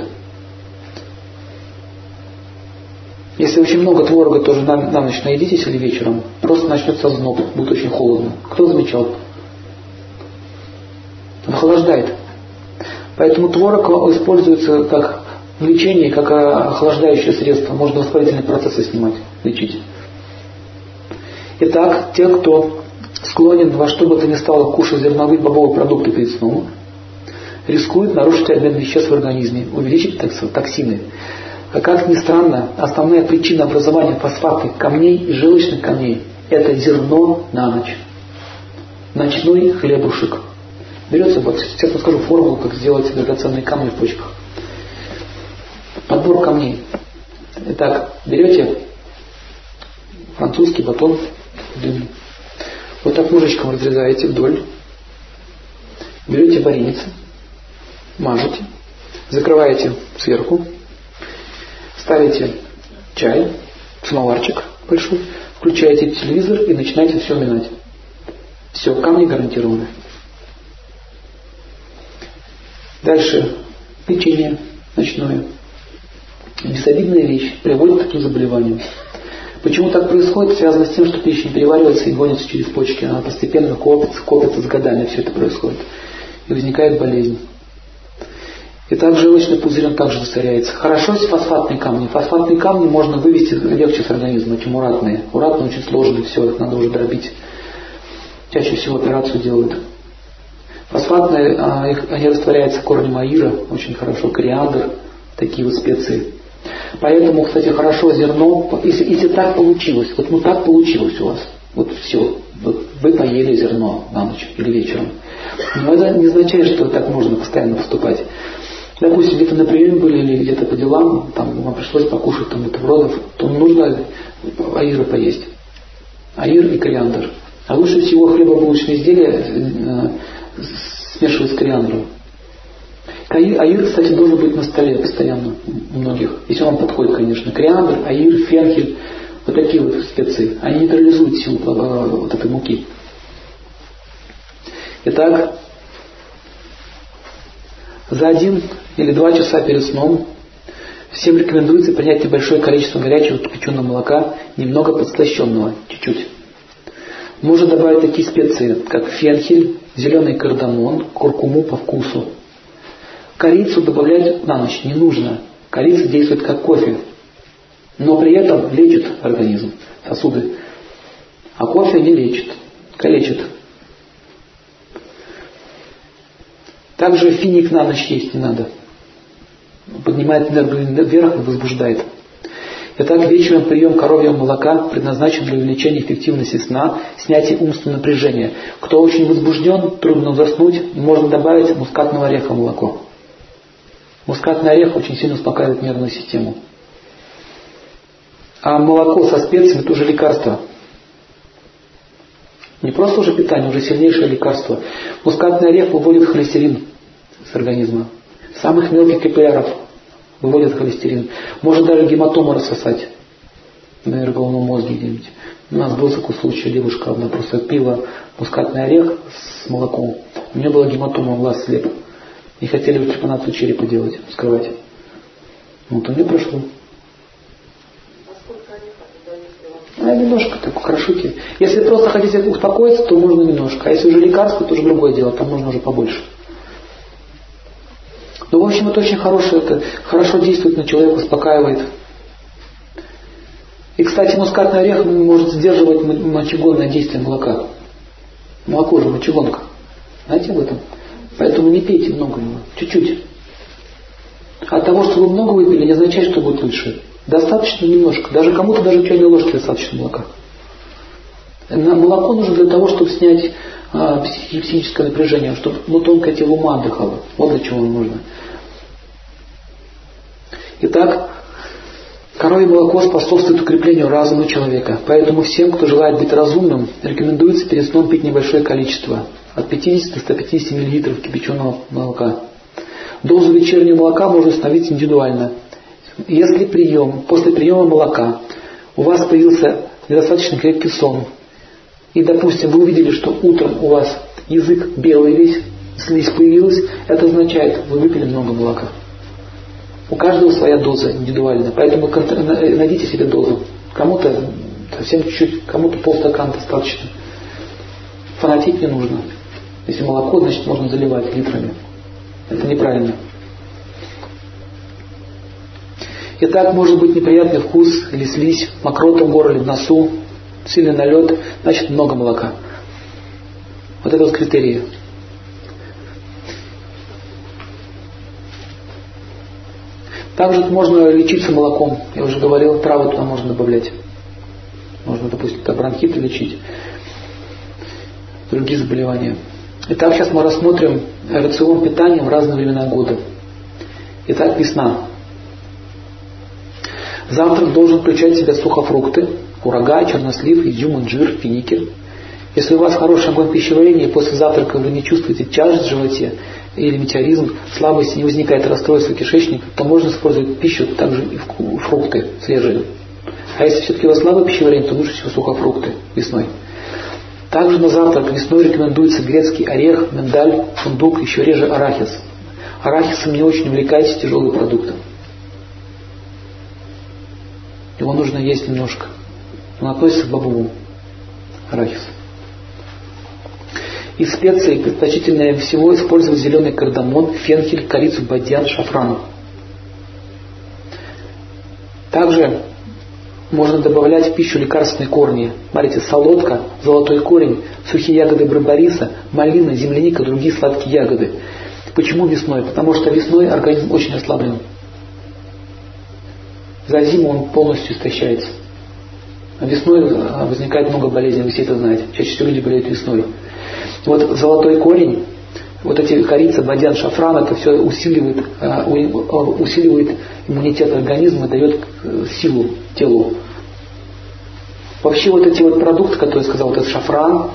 Если очень много творога тоже на, на ночь наедитесь или вечером, просто начнется зноб, будет очень холодно. Кто замечал? Охлаждает. Поэтому творог используется как в лечении, как охлаждающее средство. Можно воспалительные процессы снимать, лечить. Итак, те, кто склонен во что бы то ни стало кушать зерновые бобовые продукты перед сном, рискуют нарушить обмен веществ в организме, увеличить токсины. А как ни странно, основная причина образования фосфатных камней и желчных камней – это зерно на ночь. Ночной хлебушек. Берется, вот сейчас расскажу формулу, как сделать драгоценные камни в почках. Подбор камней. Итак, берете французский батон Вот так ножичком разрезаете вдоль. Берете вареницы, мажете, закрываете сверху, ставите чай, самоварчик большой, включаете телевизор и начинаете все минать. Все, камни гарантированы. Дальше печенье ночное. Бесобидная вещь приводит к таким заболеваниям. Почему так происходит? Связано с тем, что пища не переваривается и гонится через почки. Она постепенно копится, копится с годами, все это происходит. И возникает болезнь. И также желчный пузырь, он также засоряется. Хорошо, если фосфатные камни. Фосфатные камни можно вывести легче с организма, чем уратные. Уратные очень сложные, все, их надо уже дробить. Чаще всего операцию делают. Фосфатные, а, они растворяются в корне маира, очень хорошо, кориандр, такие вот специи. Поэтому, кстати, хорошо зерно, если, если так получилось, вот ну так получилось у вас, вот все, вот вы поели зерно на ночь или вечером. Но это не означает, что так можно постоянно поступать. Допустим, где-то на приеме были или где-то по делам, там вам пришлось покушать там бутербродов, то нужно аира поесть. Аир и кориандр. А лучше всего хлебобулочные изделия э, смешивать с кориандром. Аир, кстати, должен быть на столе постоянно у многих, если он подходит, конечно. Кориандр, аир, фенхель, вот такие вот специи. Они нейтрализуют силу э, вот этой муки. Итак, за один или два часа перед сном всем рекомендуется принять небольшое количество горячего кипяченого молока, немного подслащенного, чуть-чуть. Можно добавить такие специи, как фенхель, зеленый кардамон, куркуму по вкусу. Корицу добавлять на ночь не нужно. Корица действует как кофе, но при этом лечит организм, сосуды. А кофе не лечит, калечит. Также финик на ночь есть не надо. Поднимает нервы вверх и возбуждает. Итак, вечером прием коровьего молока предназначен для увеличения эффективности сна, снятия умственного напряжения. Кто очень возбужден, трудно заснуть, можно добавить мускатного ореха в молоко. Мускатный орех очень сильно успокаивает нервную систему. А молоко со специями – это уже лекарство. Не просто уже питание, уже сильнейшее лекарство. Мускатный орех выводит холестерин с организма. Самых мелких капилляров выводит холестерин. Может даже гематому рассосать на головном мозге где-нибудь. У нас был такой случай, девушка одна просто пила мускатный орех с молоком. У нее была гематома, глаз слеп. И хотели трепанацию черепа делать, вскрывать. Вот у нее прошло. А немножко так хорошите. Если просто хотите успокоиться, то можно немножко. А если уже лекарство, то уже другое дело, там можно уже побольше. Ну, в общем, это очень хорошее, это хорошо действует на человека, успокаивает. И, кстати, мускатный орех может сдерживать мочегонное действие молока. Молоко же мочегонка. Знаете об этом? Поэтому не пейте много его, чуть-чуть. От того, что вы много выпили, не означает, что будет лучше. Достаточно немножко. Даже кому-то даже чайной ложки достаточно молока. Молоко нужно для того, чтобы снять а, психическое напряжение, чтобы ну, тонкое тело ума отдыхало. Вот для чего оно нужно. Итак, коровье молоко способствует укреплению разума человека. Поэтому всем, кто желает быть разумным, рекомендуется перед сном пить небольшое количество. От 50 до 150 мл кипяченого молока. Дозу вечернего молока можно установить индивидуально – если прием, после приема молока у вас появился недостаточно крепкий сон, и, допустим, вы увидели, что утром у вас язык белый весь, слизь появилась, это означает, вы выпили много молока. У каждого своя доза индивидуальная, поэтому найдите себе дозу. Кому-то совсем чуть-чуть, кому-то полстакана достаточно. Фанатить не нужно. Если молоко, значит можно заливать литрами. Это неправильно. И так может быть неприятный вкус или слизь, мокрота в горле, в носу, сильный налет, значит много молока. Вот это вот критерии. Также можно лечиться молоком. Я уже говорил, травы туда можно добавлять. Можно, допустим, бронхиты лечить, другие заболевания. Итак, сейчас мы рассмотрим рацион питания в разные времена года. Итак, весна. Завтрак должен включать в себя сухофрукты, курага, чернослив, изюм, инжир, финики. Если у вас хороший огонь пищеварения и после завтрака вы не чувствуете тяжесть в животе или метеоризм, слабость, не возникает расстройство кишечника, то можно использовать пищу также и фрукты свежие. А если все-таки у вас слабое пищеварение, то лучше всего сухофрукты весной. Также на завтрак весной рекомендуется грецкий орех, миндаль, фундук, еще реже арахис. Арахисом не очень увлекайтесь тяжелые продукты. Его нужно есть немножко. Он относится к бобовому арахису. Из специй предпочтительнее всего использовать зеленый кардамон, фенхель, корицу, бадьян, шафран. Также можно добавлять в пищу лекарственные корни. Смотрите, солодка, золотой корень, сухие ягоды барбариса, малина, земляника, другие сладкие ягоды. Почему весной? Потому что весной организм очень ослаблен. За зиму он полностью истощается. А весной а, возникает много болезней, вы все это знаете. Чаще всего люди болеют весной. Вот золотой корень, вот эти корица, бадьян, шафран, это все усиливает, а, а, усиливает иммунитет организма, дает э, силу телу. Вообще вот эти вот продукты, которые я сказал, вот этот шафран,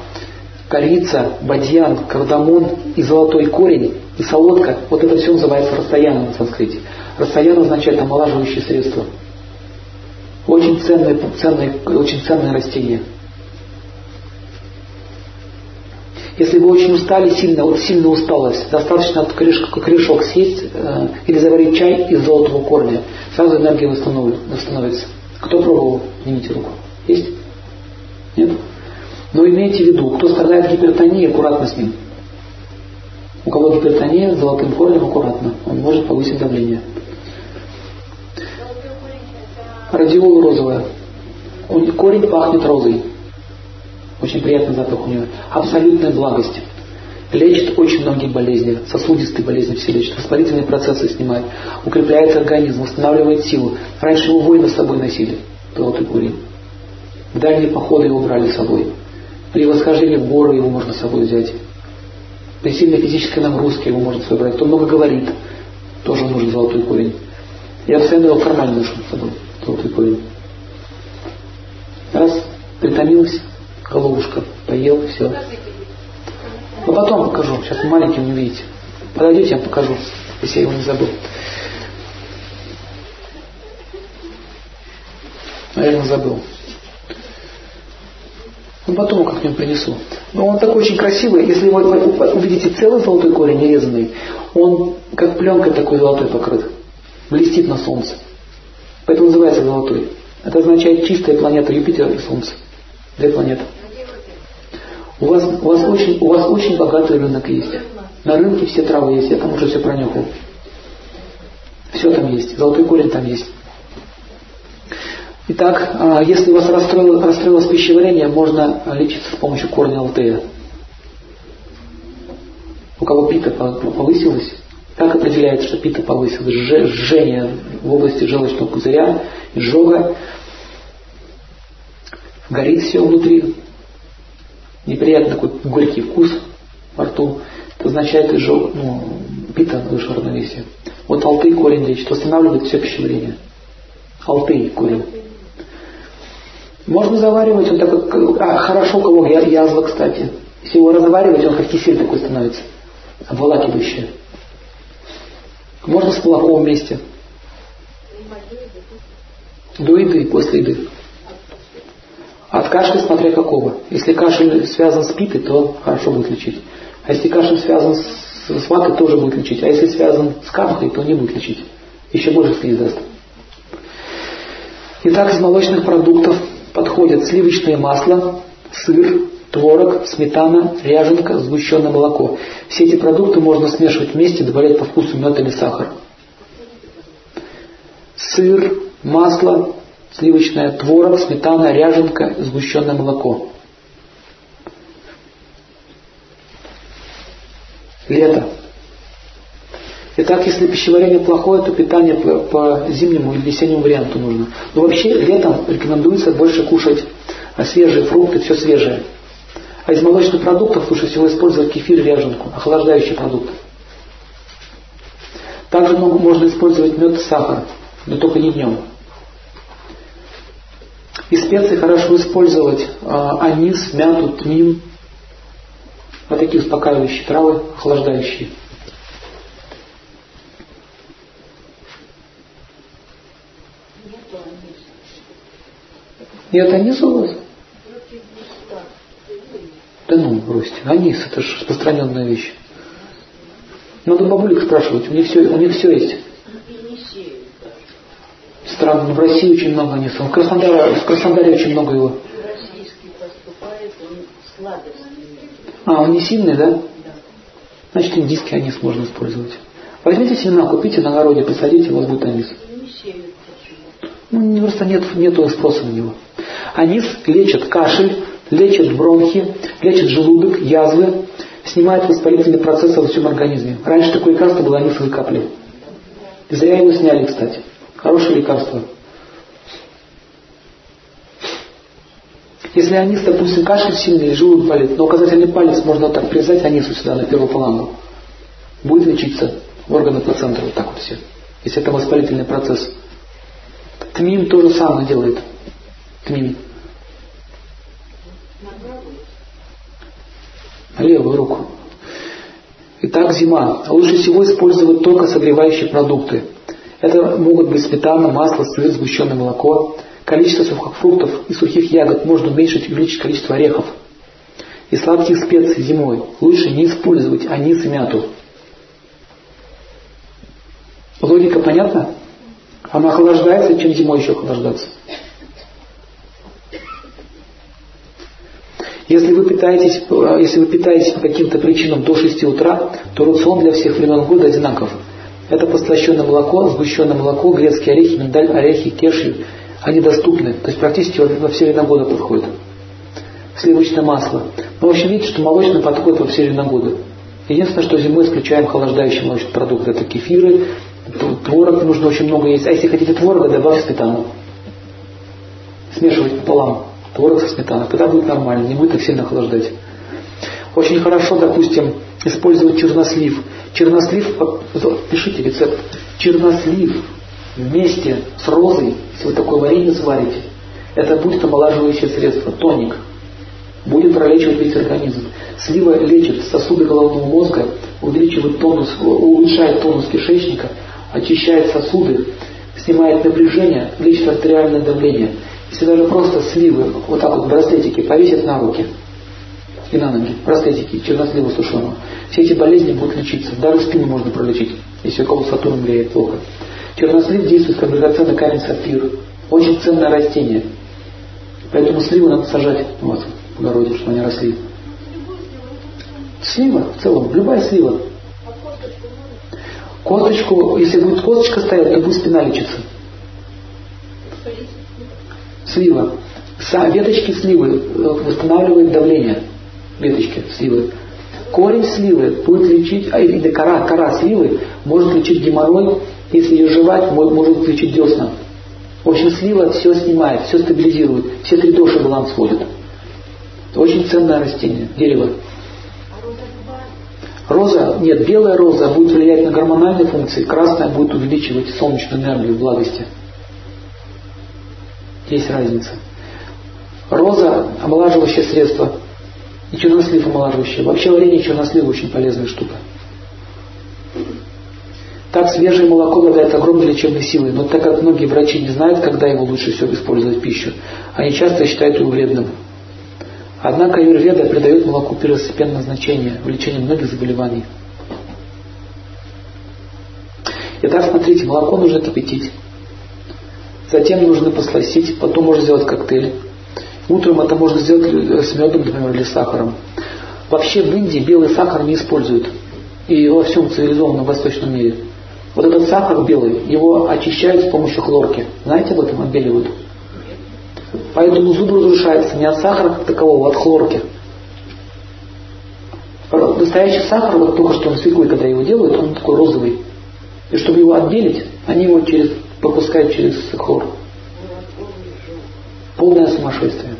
корица, бадьян, кардамон и золотой корень, и солодка, вот это все называется расстоянием на санскрите. Расстояние означает омолаживающее средство. Очень ценное, ценное, очень ценное растение. Если вы очень устали, сильно, вот сильно усталость, достаточно корешок, корешок съесть э, или заварить чай из золотого корня. Сразу энергия восстановится. Кто пробовал? Поднимите руку. Есть? Нет? Но имейте в виду, кто страдает гипертонией, аккуратно с ним. У кого гипертония, с золотым корнем аккуратно. Он может повысить давление. Радиола розовая. Корень пахнет розой. Очень приятный запах у нее. Абсолютная благость. Лечит очень многие болезни, сосудистые болезни все лечит, воспалительные процессы снимает, укрепляет организм, восстанавливает силу. Раньше его воины с собой носили, золотой курень. Дальние походы его брали с собой. При восхождении в горы его можно с собой взять. При сильной физической нагрузке его можно с собой брать. Кто много говорит, тоже нужен золотой курень. Я постоянно его в кармане ношу с собой, золотой курень. Раз, притомился, головушка, поел, все. Но потом покажу, сейчас маленький не видите. Подойдите, я покажу, если я его не забыл. Наверное, забыл. Ну, потом его как-нибудь принесу. Но он такой очень красивый. Если вы увидите целый золотой корень нерезанный, он как пленкой такой золотой покрыт. Блестит на солнце. Поэтому называется золотой. Это означает чистая планета Юпитер и Солнце. Две планеты. У вас, у вас, очень, у вас очень богатый рынок есть. На рынке все травы есть, я там уже все пронюхал. Все там есть, золотой корень там есть. Итак, а, если у вас расстроилось, расстроилось пищеварение, можно лечиться с помощью корня алтея. У кого пита повысилась, как определяется, что пита повысилась? Жжение в области желчного пузыря, изжога, горит все внутри, неприятный такой горький вкус во рту, это означает изжог, ну, пита выше равновесия. Вот алтый корень лечит, восстанавливает все пищеварение. Алтый корень. Можно заваривать, он такой, а, хорошо у кого язва, кстати. Если его разваривать, он как кисель такой становится, обволакивающий. Можно с молоком вместе. До еды, после еды. От кашля смотря какого. Если кашель связан с питой, то хорошо будет лечить. А если кашель связан с, с ватой, тоже будет лечить. А если связан с капхой, то не будет лечить. Еще больше слиз даст. Итак, из молочных продуктов подходят сливочное масло, сыр, творог, сметана, ряженка, сгущенное молоко. Все эти продукты можно смешивать вместе, добавлять по вкусу мед или сахар. Сыр, масло, сливочное, творог, сметана, ряженка, сгущенное молоко. Лето. Итак, если пищеварение плохое, то питание по, по зимнему или весеннему варианту нужно. Но вообще летом рекомендуется больше кушать свежие фрукты, все свежее. А из молочных продуктов лучше всего использовать кефир ряженку, охлаждающие продукты. Также можно использовать мед и сахар, но только не днем. Из специй хорошо использовать а, анис, мяту, тмин. Вот такие успокаивающие травы, охлаждающие. Нет аниса у вас? Да ну, бросьте. Анис, это же распространенная вещь. Надо бабулек спрашивать, у них все, у них все есть стран, но в России очень много аниса. В Краснодаре, в Краснодаре очень много его. А, он не сильный, да? Значит, индийский анис можно использовать. Возьмите семена, купите на огороде, посадите, у вас будет анис. Ну, просто нет, нету спроса на него. Анис лечит кашель, лечит бронхи, лечит желудок, язвы, снимает воспалительные процессы во всем организме. Раньше такое лекарство было анисовые капли. И зря его сняли, кстати. Хорошее лекарство. Если анис, допустим, кашель сильный желудок болит, но указательный палец можно вот так привязать анису сюда на первую планку. Будет лечиться органы плаценты вот так вот все. Если это воспалительный процесс. Тмин то же самое делает. Тмин. Левую руку. Итак, зима. Лучше всего использовать только согревающие продукты. Это могут быть сметана, масло, сыр, сгущенное молоко. Количество сухих фруктов и сухих ягод можно уменьшить и увеличить количество орехов. И сладких специй зимой лучше не использовать анис и мяту. Логика понятна? Она охлаждается, чем зимой еще охлаждаться. Если вы питаетесь, если вы питаетесь по каким-то причинам до 6 утра, то рацион для всех времен года одинаков. Это послащенное молоко, сгущенное молоко, грецкие орехи, миндаль, орехи, кешью. Они доступны, то есть практически во все времена года подходят. Сливочное масло. Мы вообще видите, что молочное подходит во все времена года. Единственное, что зимой исключаем холождающие молочные продукты. Это кефиры, творог нужно очень много есть. А если хотите творога, добавьте сметану. Смешивать пополам творог со сметаной. Тогда будет нормально, не будет так сильно охлаждать. Очень хорошо, допустим, использовать чернослив. Чернослив, пишите рецепт. Чернослив вместе с розой, если вы такое варенье сварите, это будет омолаживающее средство, тоник. Будет пролечивать весь организм. Слива лечит сосуды головного мозга, увеличивает тонус, улучшает тонус кишечника, очищает сосуды, снимает напряжение, лечит артериальное давление. Если даже просто сливы, вот так вот браслетики повесить на руки и на ноги, браслетики чернослива сушеного, все эти болезни будут лечиться. Даже спину можно пролечить, если у кого Сатурн влияет плохо. Чернослив действует как драгоценный камень сапфир. Очень ценное растение. Поэтому сливы надо сажать вас в огороде, чтобы они росли. Слива в целом, любая слива. Косточку, если будет косточка стоять, то будет спина лечиться. Слива. Веточки сливы э, восстанавливают давление. Веточки сливы. Корень сливы будет лечить, а или кора, кора сливы может лечить геморрой, если ее жевать, может лечить десна. В общем, слива все снимает, все стабилизирует, все три доши баланс вводит. Очень ценное растение, дерево. Роза, нет, белая роза будет влиять на гормональные функции, красная будет увеличивать солнечную энергию, влагости. Есть разница. Роза – омолаживающее средство, и чернослив омолаживающее. Вообще варенье чернослива очень полезная штука. Так свежее молоко обладает огромной лечебной силой, но так как многие врачи не знают, когда его лучше всего использовать в пищу, они часто считают его вредным. Однако аюрведа придает молоку первостепенное значение в лечении многих заболеваний. Итак, смотрите, молоко нужно кипятить. Затем нужно посластить, потом можно сделать коктейль. Утром это можно сделать с медом, например, или сахаром. Вообще в Индии белый сахар не используют. И во всем цивилизованном восточном мире. Вот этот сахар белый, его очищают с помощью хлорки. Знаете об этом? Отбеливают. Поэтому зуб разрушается не от сахара как такового, а от хлорки. Настоящий сахар, вот только что он свеклой, когда его делают, он такой розовый. И чтобы его отбелить, они его через, пропускают через хлор. Полное сумасшествие.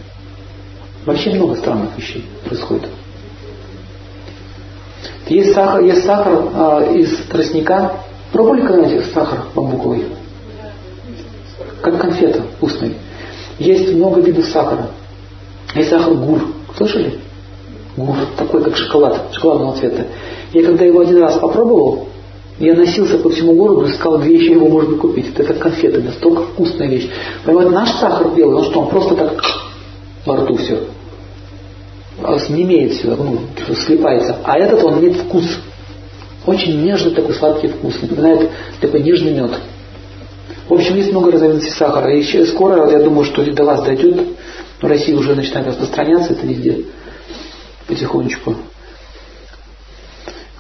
Вообще много странных вещей происходит. Есть сахар, есть сахар а, из тростника, Пробовали когда-нибудь сахар бамбуковый? Как конфета вкусный. Есть много видов сахара. Есть сахар гур. Слышали? Гур. Такой, как шоколад. Шоколадного цвета. Я когда его один раз попробовал, я носился по всему городу, искал, где еще его можно купить. Это как конфеты, настолько вкусная вещь. Понимаете, наш сахар белый, он что, он просто так во рту все. Не имеет все, ну, слипается. А этот, он имеет вкус. Очень нежный такой сладкий вкус, напоминает такой нежный мед. В общем, есть много разновидностей сахара. И еще скоро, я думаю, что до вас дойдет. В России уже начинает распространяться это везде потихонечку.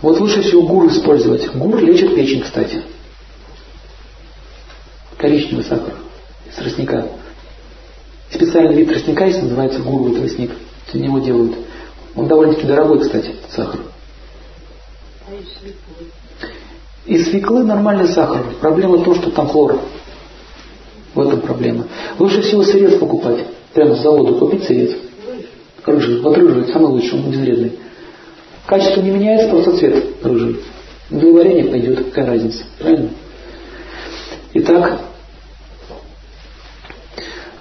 Вот лучше всего гур использовать. Гур лечит печень, кстати. Коричневый сахар из тростника. Специальный вид тростника есть, называется гуровый тростник. Из него делают. Он довольно-таки дорогой, кстати, сахар. Из свеклы нормальный сахар. Проблема в том, что там хлор. В этом проблема. Лучше всего сырец покупать. Прямо с завода купить сырец. Рыжий. Вот рыжий, самый лучший, он безвредный. Качество не меняется, просто цвет рыжий. Для варенья пойдет, какая разница. Правильно? Итак,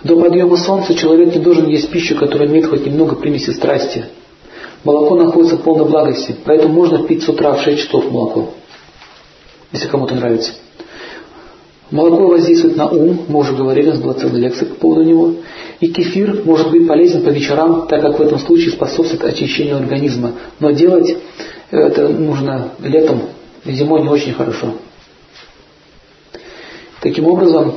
до подъема солнца человек не должен есть пищу, которая имеет хоть немного примеси страсти. Молоко находится в полной благости, поэтому можно пить с утра в 6 часов молоко, если кому-то нравится. Молоко воздействует на ум, мы уже говорили, у нас была целая лекция по поводу него. И кефир может быть полезен по вечерам, так как в этом случае способствует очищению организма. Но делать это нужно летом, зимой не очень хорошо. Таким образом,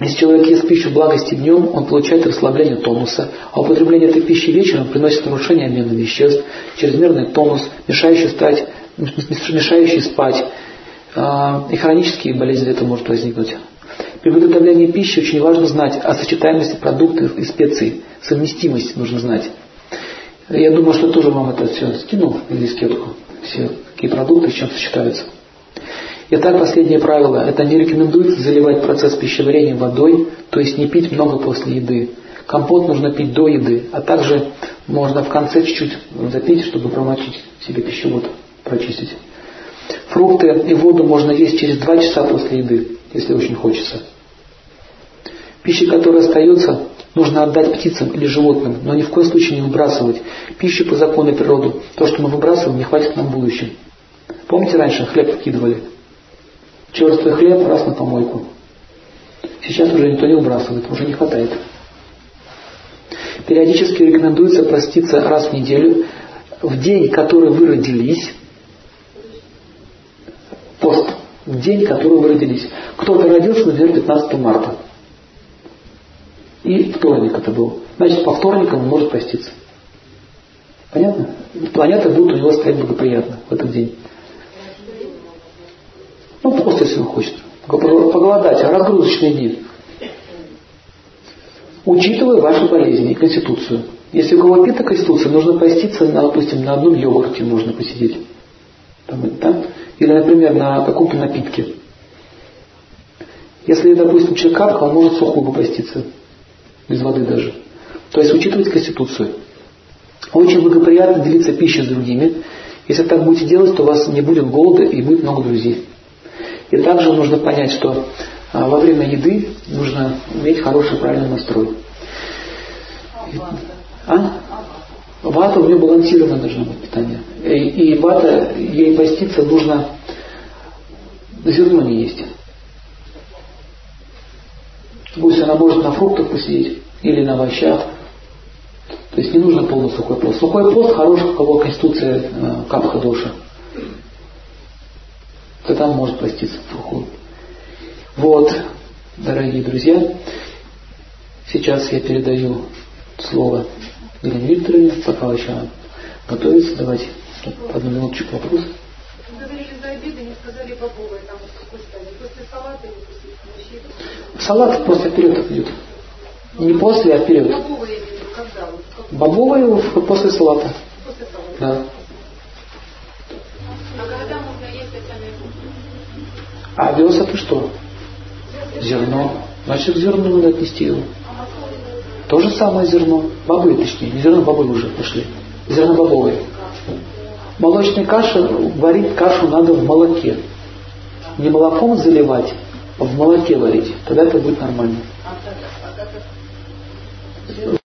если человек ест пищу благости днем, он получает расслабление тонуса, а употребление этой пищи вечером приносит нарушение обмена веществ, чрезмерный тонус, мешающий, стать, мешающий спать, и хронические болезни это может возникнуть. При приготовлении пищи очень важно знать о сочетаемости продуктов и специй. Совместимость нужно знать. Я думаю, что тоже вам это все скинул в дискетку. Все какие продукты с чем сочетаются. Итак, последнее правило. Это не рекомендуется заливать процесс пищеварения водой, то есть не пить много после еды. Компот нужно пить до еды, а также можно в конце чуть-чуть запить, чтобы промочить себе пищевод, прочистить. Фрукты и воду можно есть через 2 часа после еды, если очень хочется. Пища, которая остается, нужно отдать птицам или животным, но ни в коем случае не выбрасывать. Пища по закону природы. То, что мы выбрасываем, не хватит нам в будущем. Помните, раньше хлеб выкидывали? Черствый хлеб раз на помойку. Сейчас уже никто не выбрасывает, уже не хватает. Периодически рекомендуется проститься раз в неделю в день, который вы родились, пост, день, который вы родились. Кто-то родился, например, 15 марта. И вторник это был. Значит, по вторникам он может поститься. Понятно? Планета будет у него стоять благоприятно в этот день. Ну, просто если он хочет. Поголодать, а разгрузочные дни. Учитывая ваши болезни и конституцию. Если у кого пита конституция, нужно поститься, на, допустим, на одном йогурте можно посидеть. Там, да? Или, например, на каком-то напитке. Если, допустим, человек капка, он может сухую попаститься без воды даже. То есть учитывать Конституцию. Очень благоприятно делиться пищей с другими. Если так будете делать, то у вас не будет голода и будет много друзей. И также нужно понять, что а, во время еды нужно иметь хороший правильный настрой. А? Вата у нее балансированное должно быть питание. И, и вата, ей поститься нужно зерно не есть. Пусть она может на фруктах посидеть или на овощах. То есть не нужно полный сухой пост. Сухой пост хорош, у кого конституция э, капха доша. То там может проститься сухой. Вот, дорогие друзья, сейчас я передаю слово Елене Викторовне, пока еще готовится. Давайте одну минуточку вопрос. Говорили за обеды, не сказали бобовые, там какой стадии, после салата или после Салат просто вперед идет. Не после, а вперед. Бобовые когда? Бобовые после салата. После салата. Да. А когда можно есть это А овес это что? Зерно. Значит, к зерну надо отнести его. То же самое зерно. Бобы, точнее. Не зерно, бобы уже пошли. Зерно бобовые. Молочная каша, варить кашу надо в молоке. Не молоком заливать, в молоке варить, тогда это будет нормально.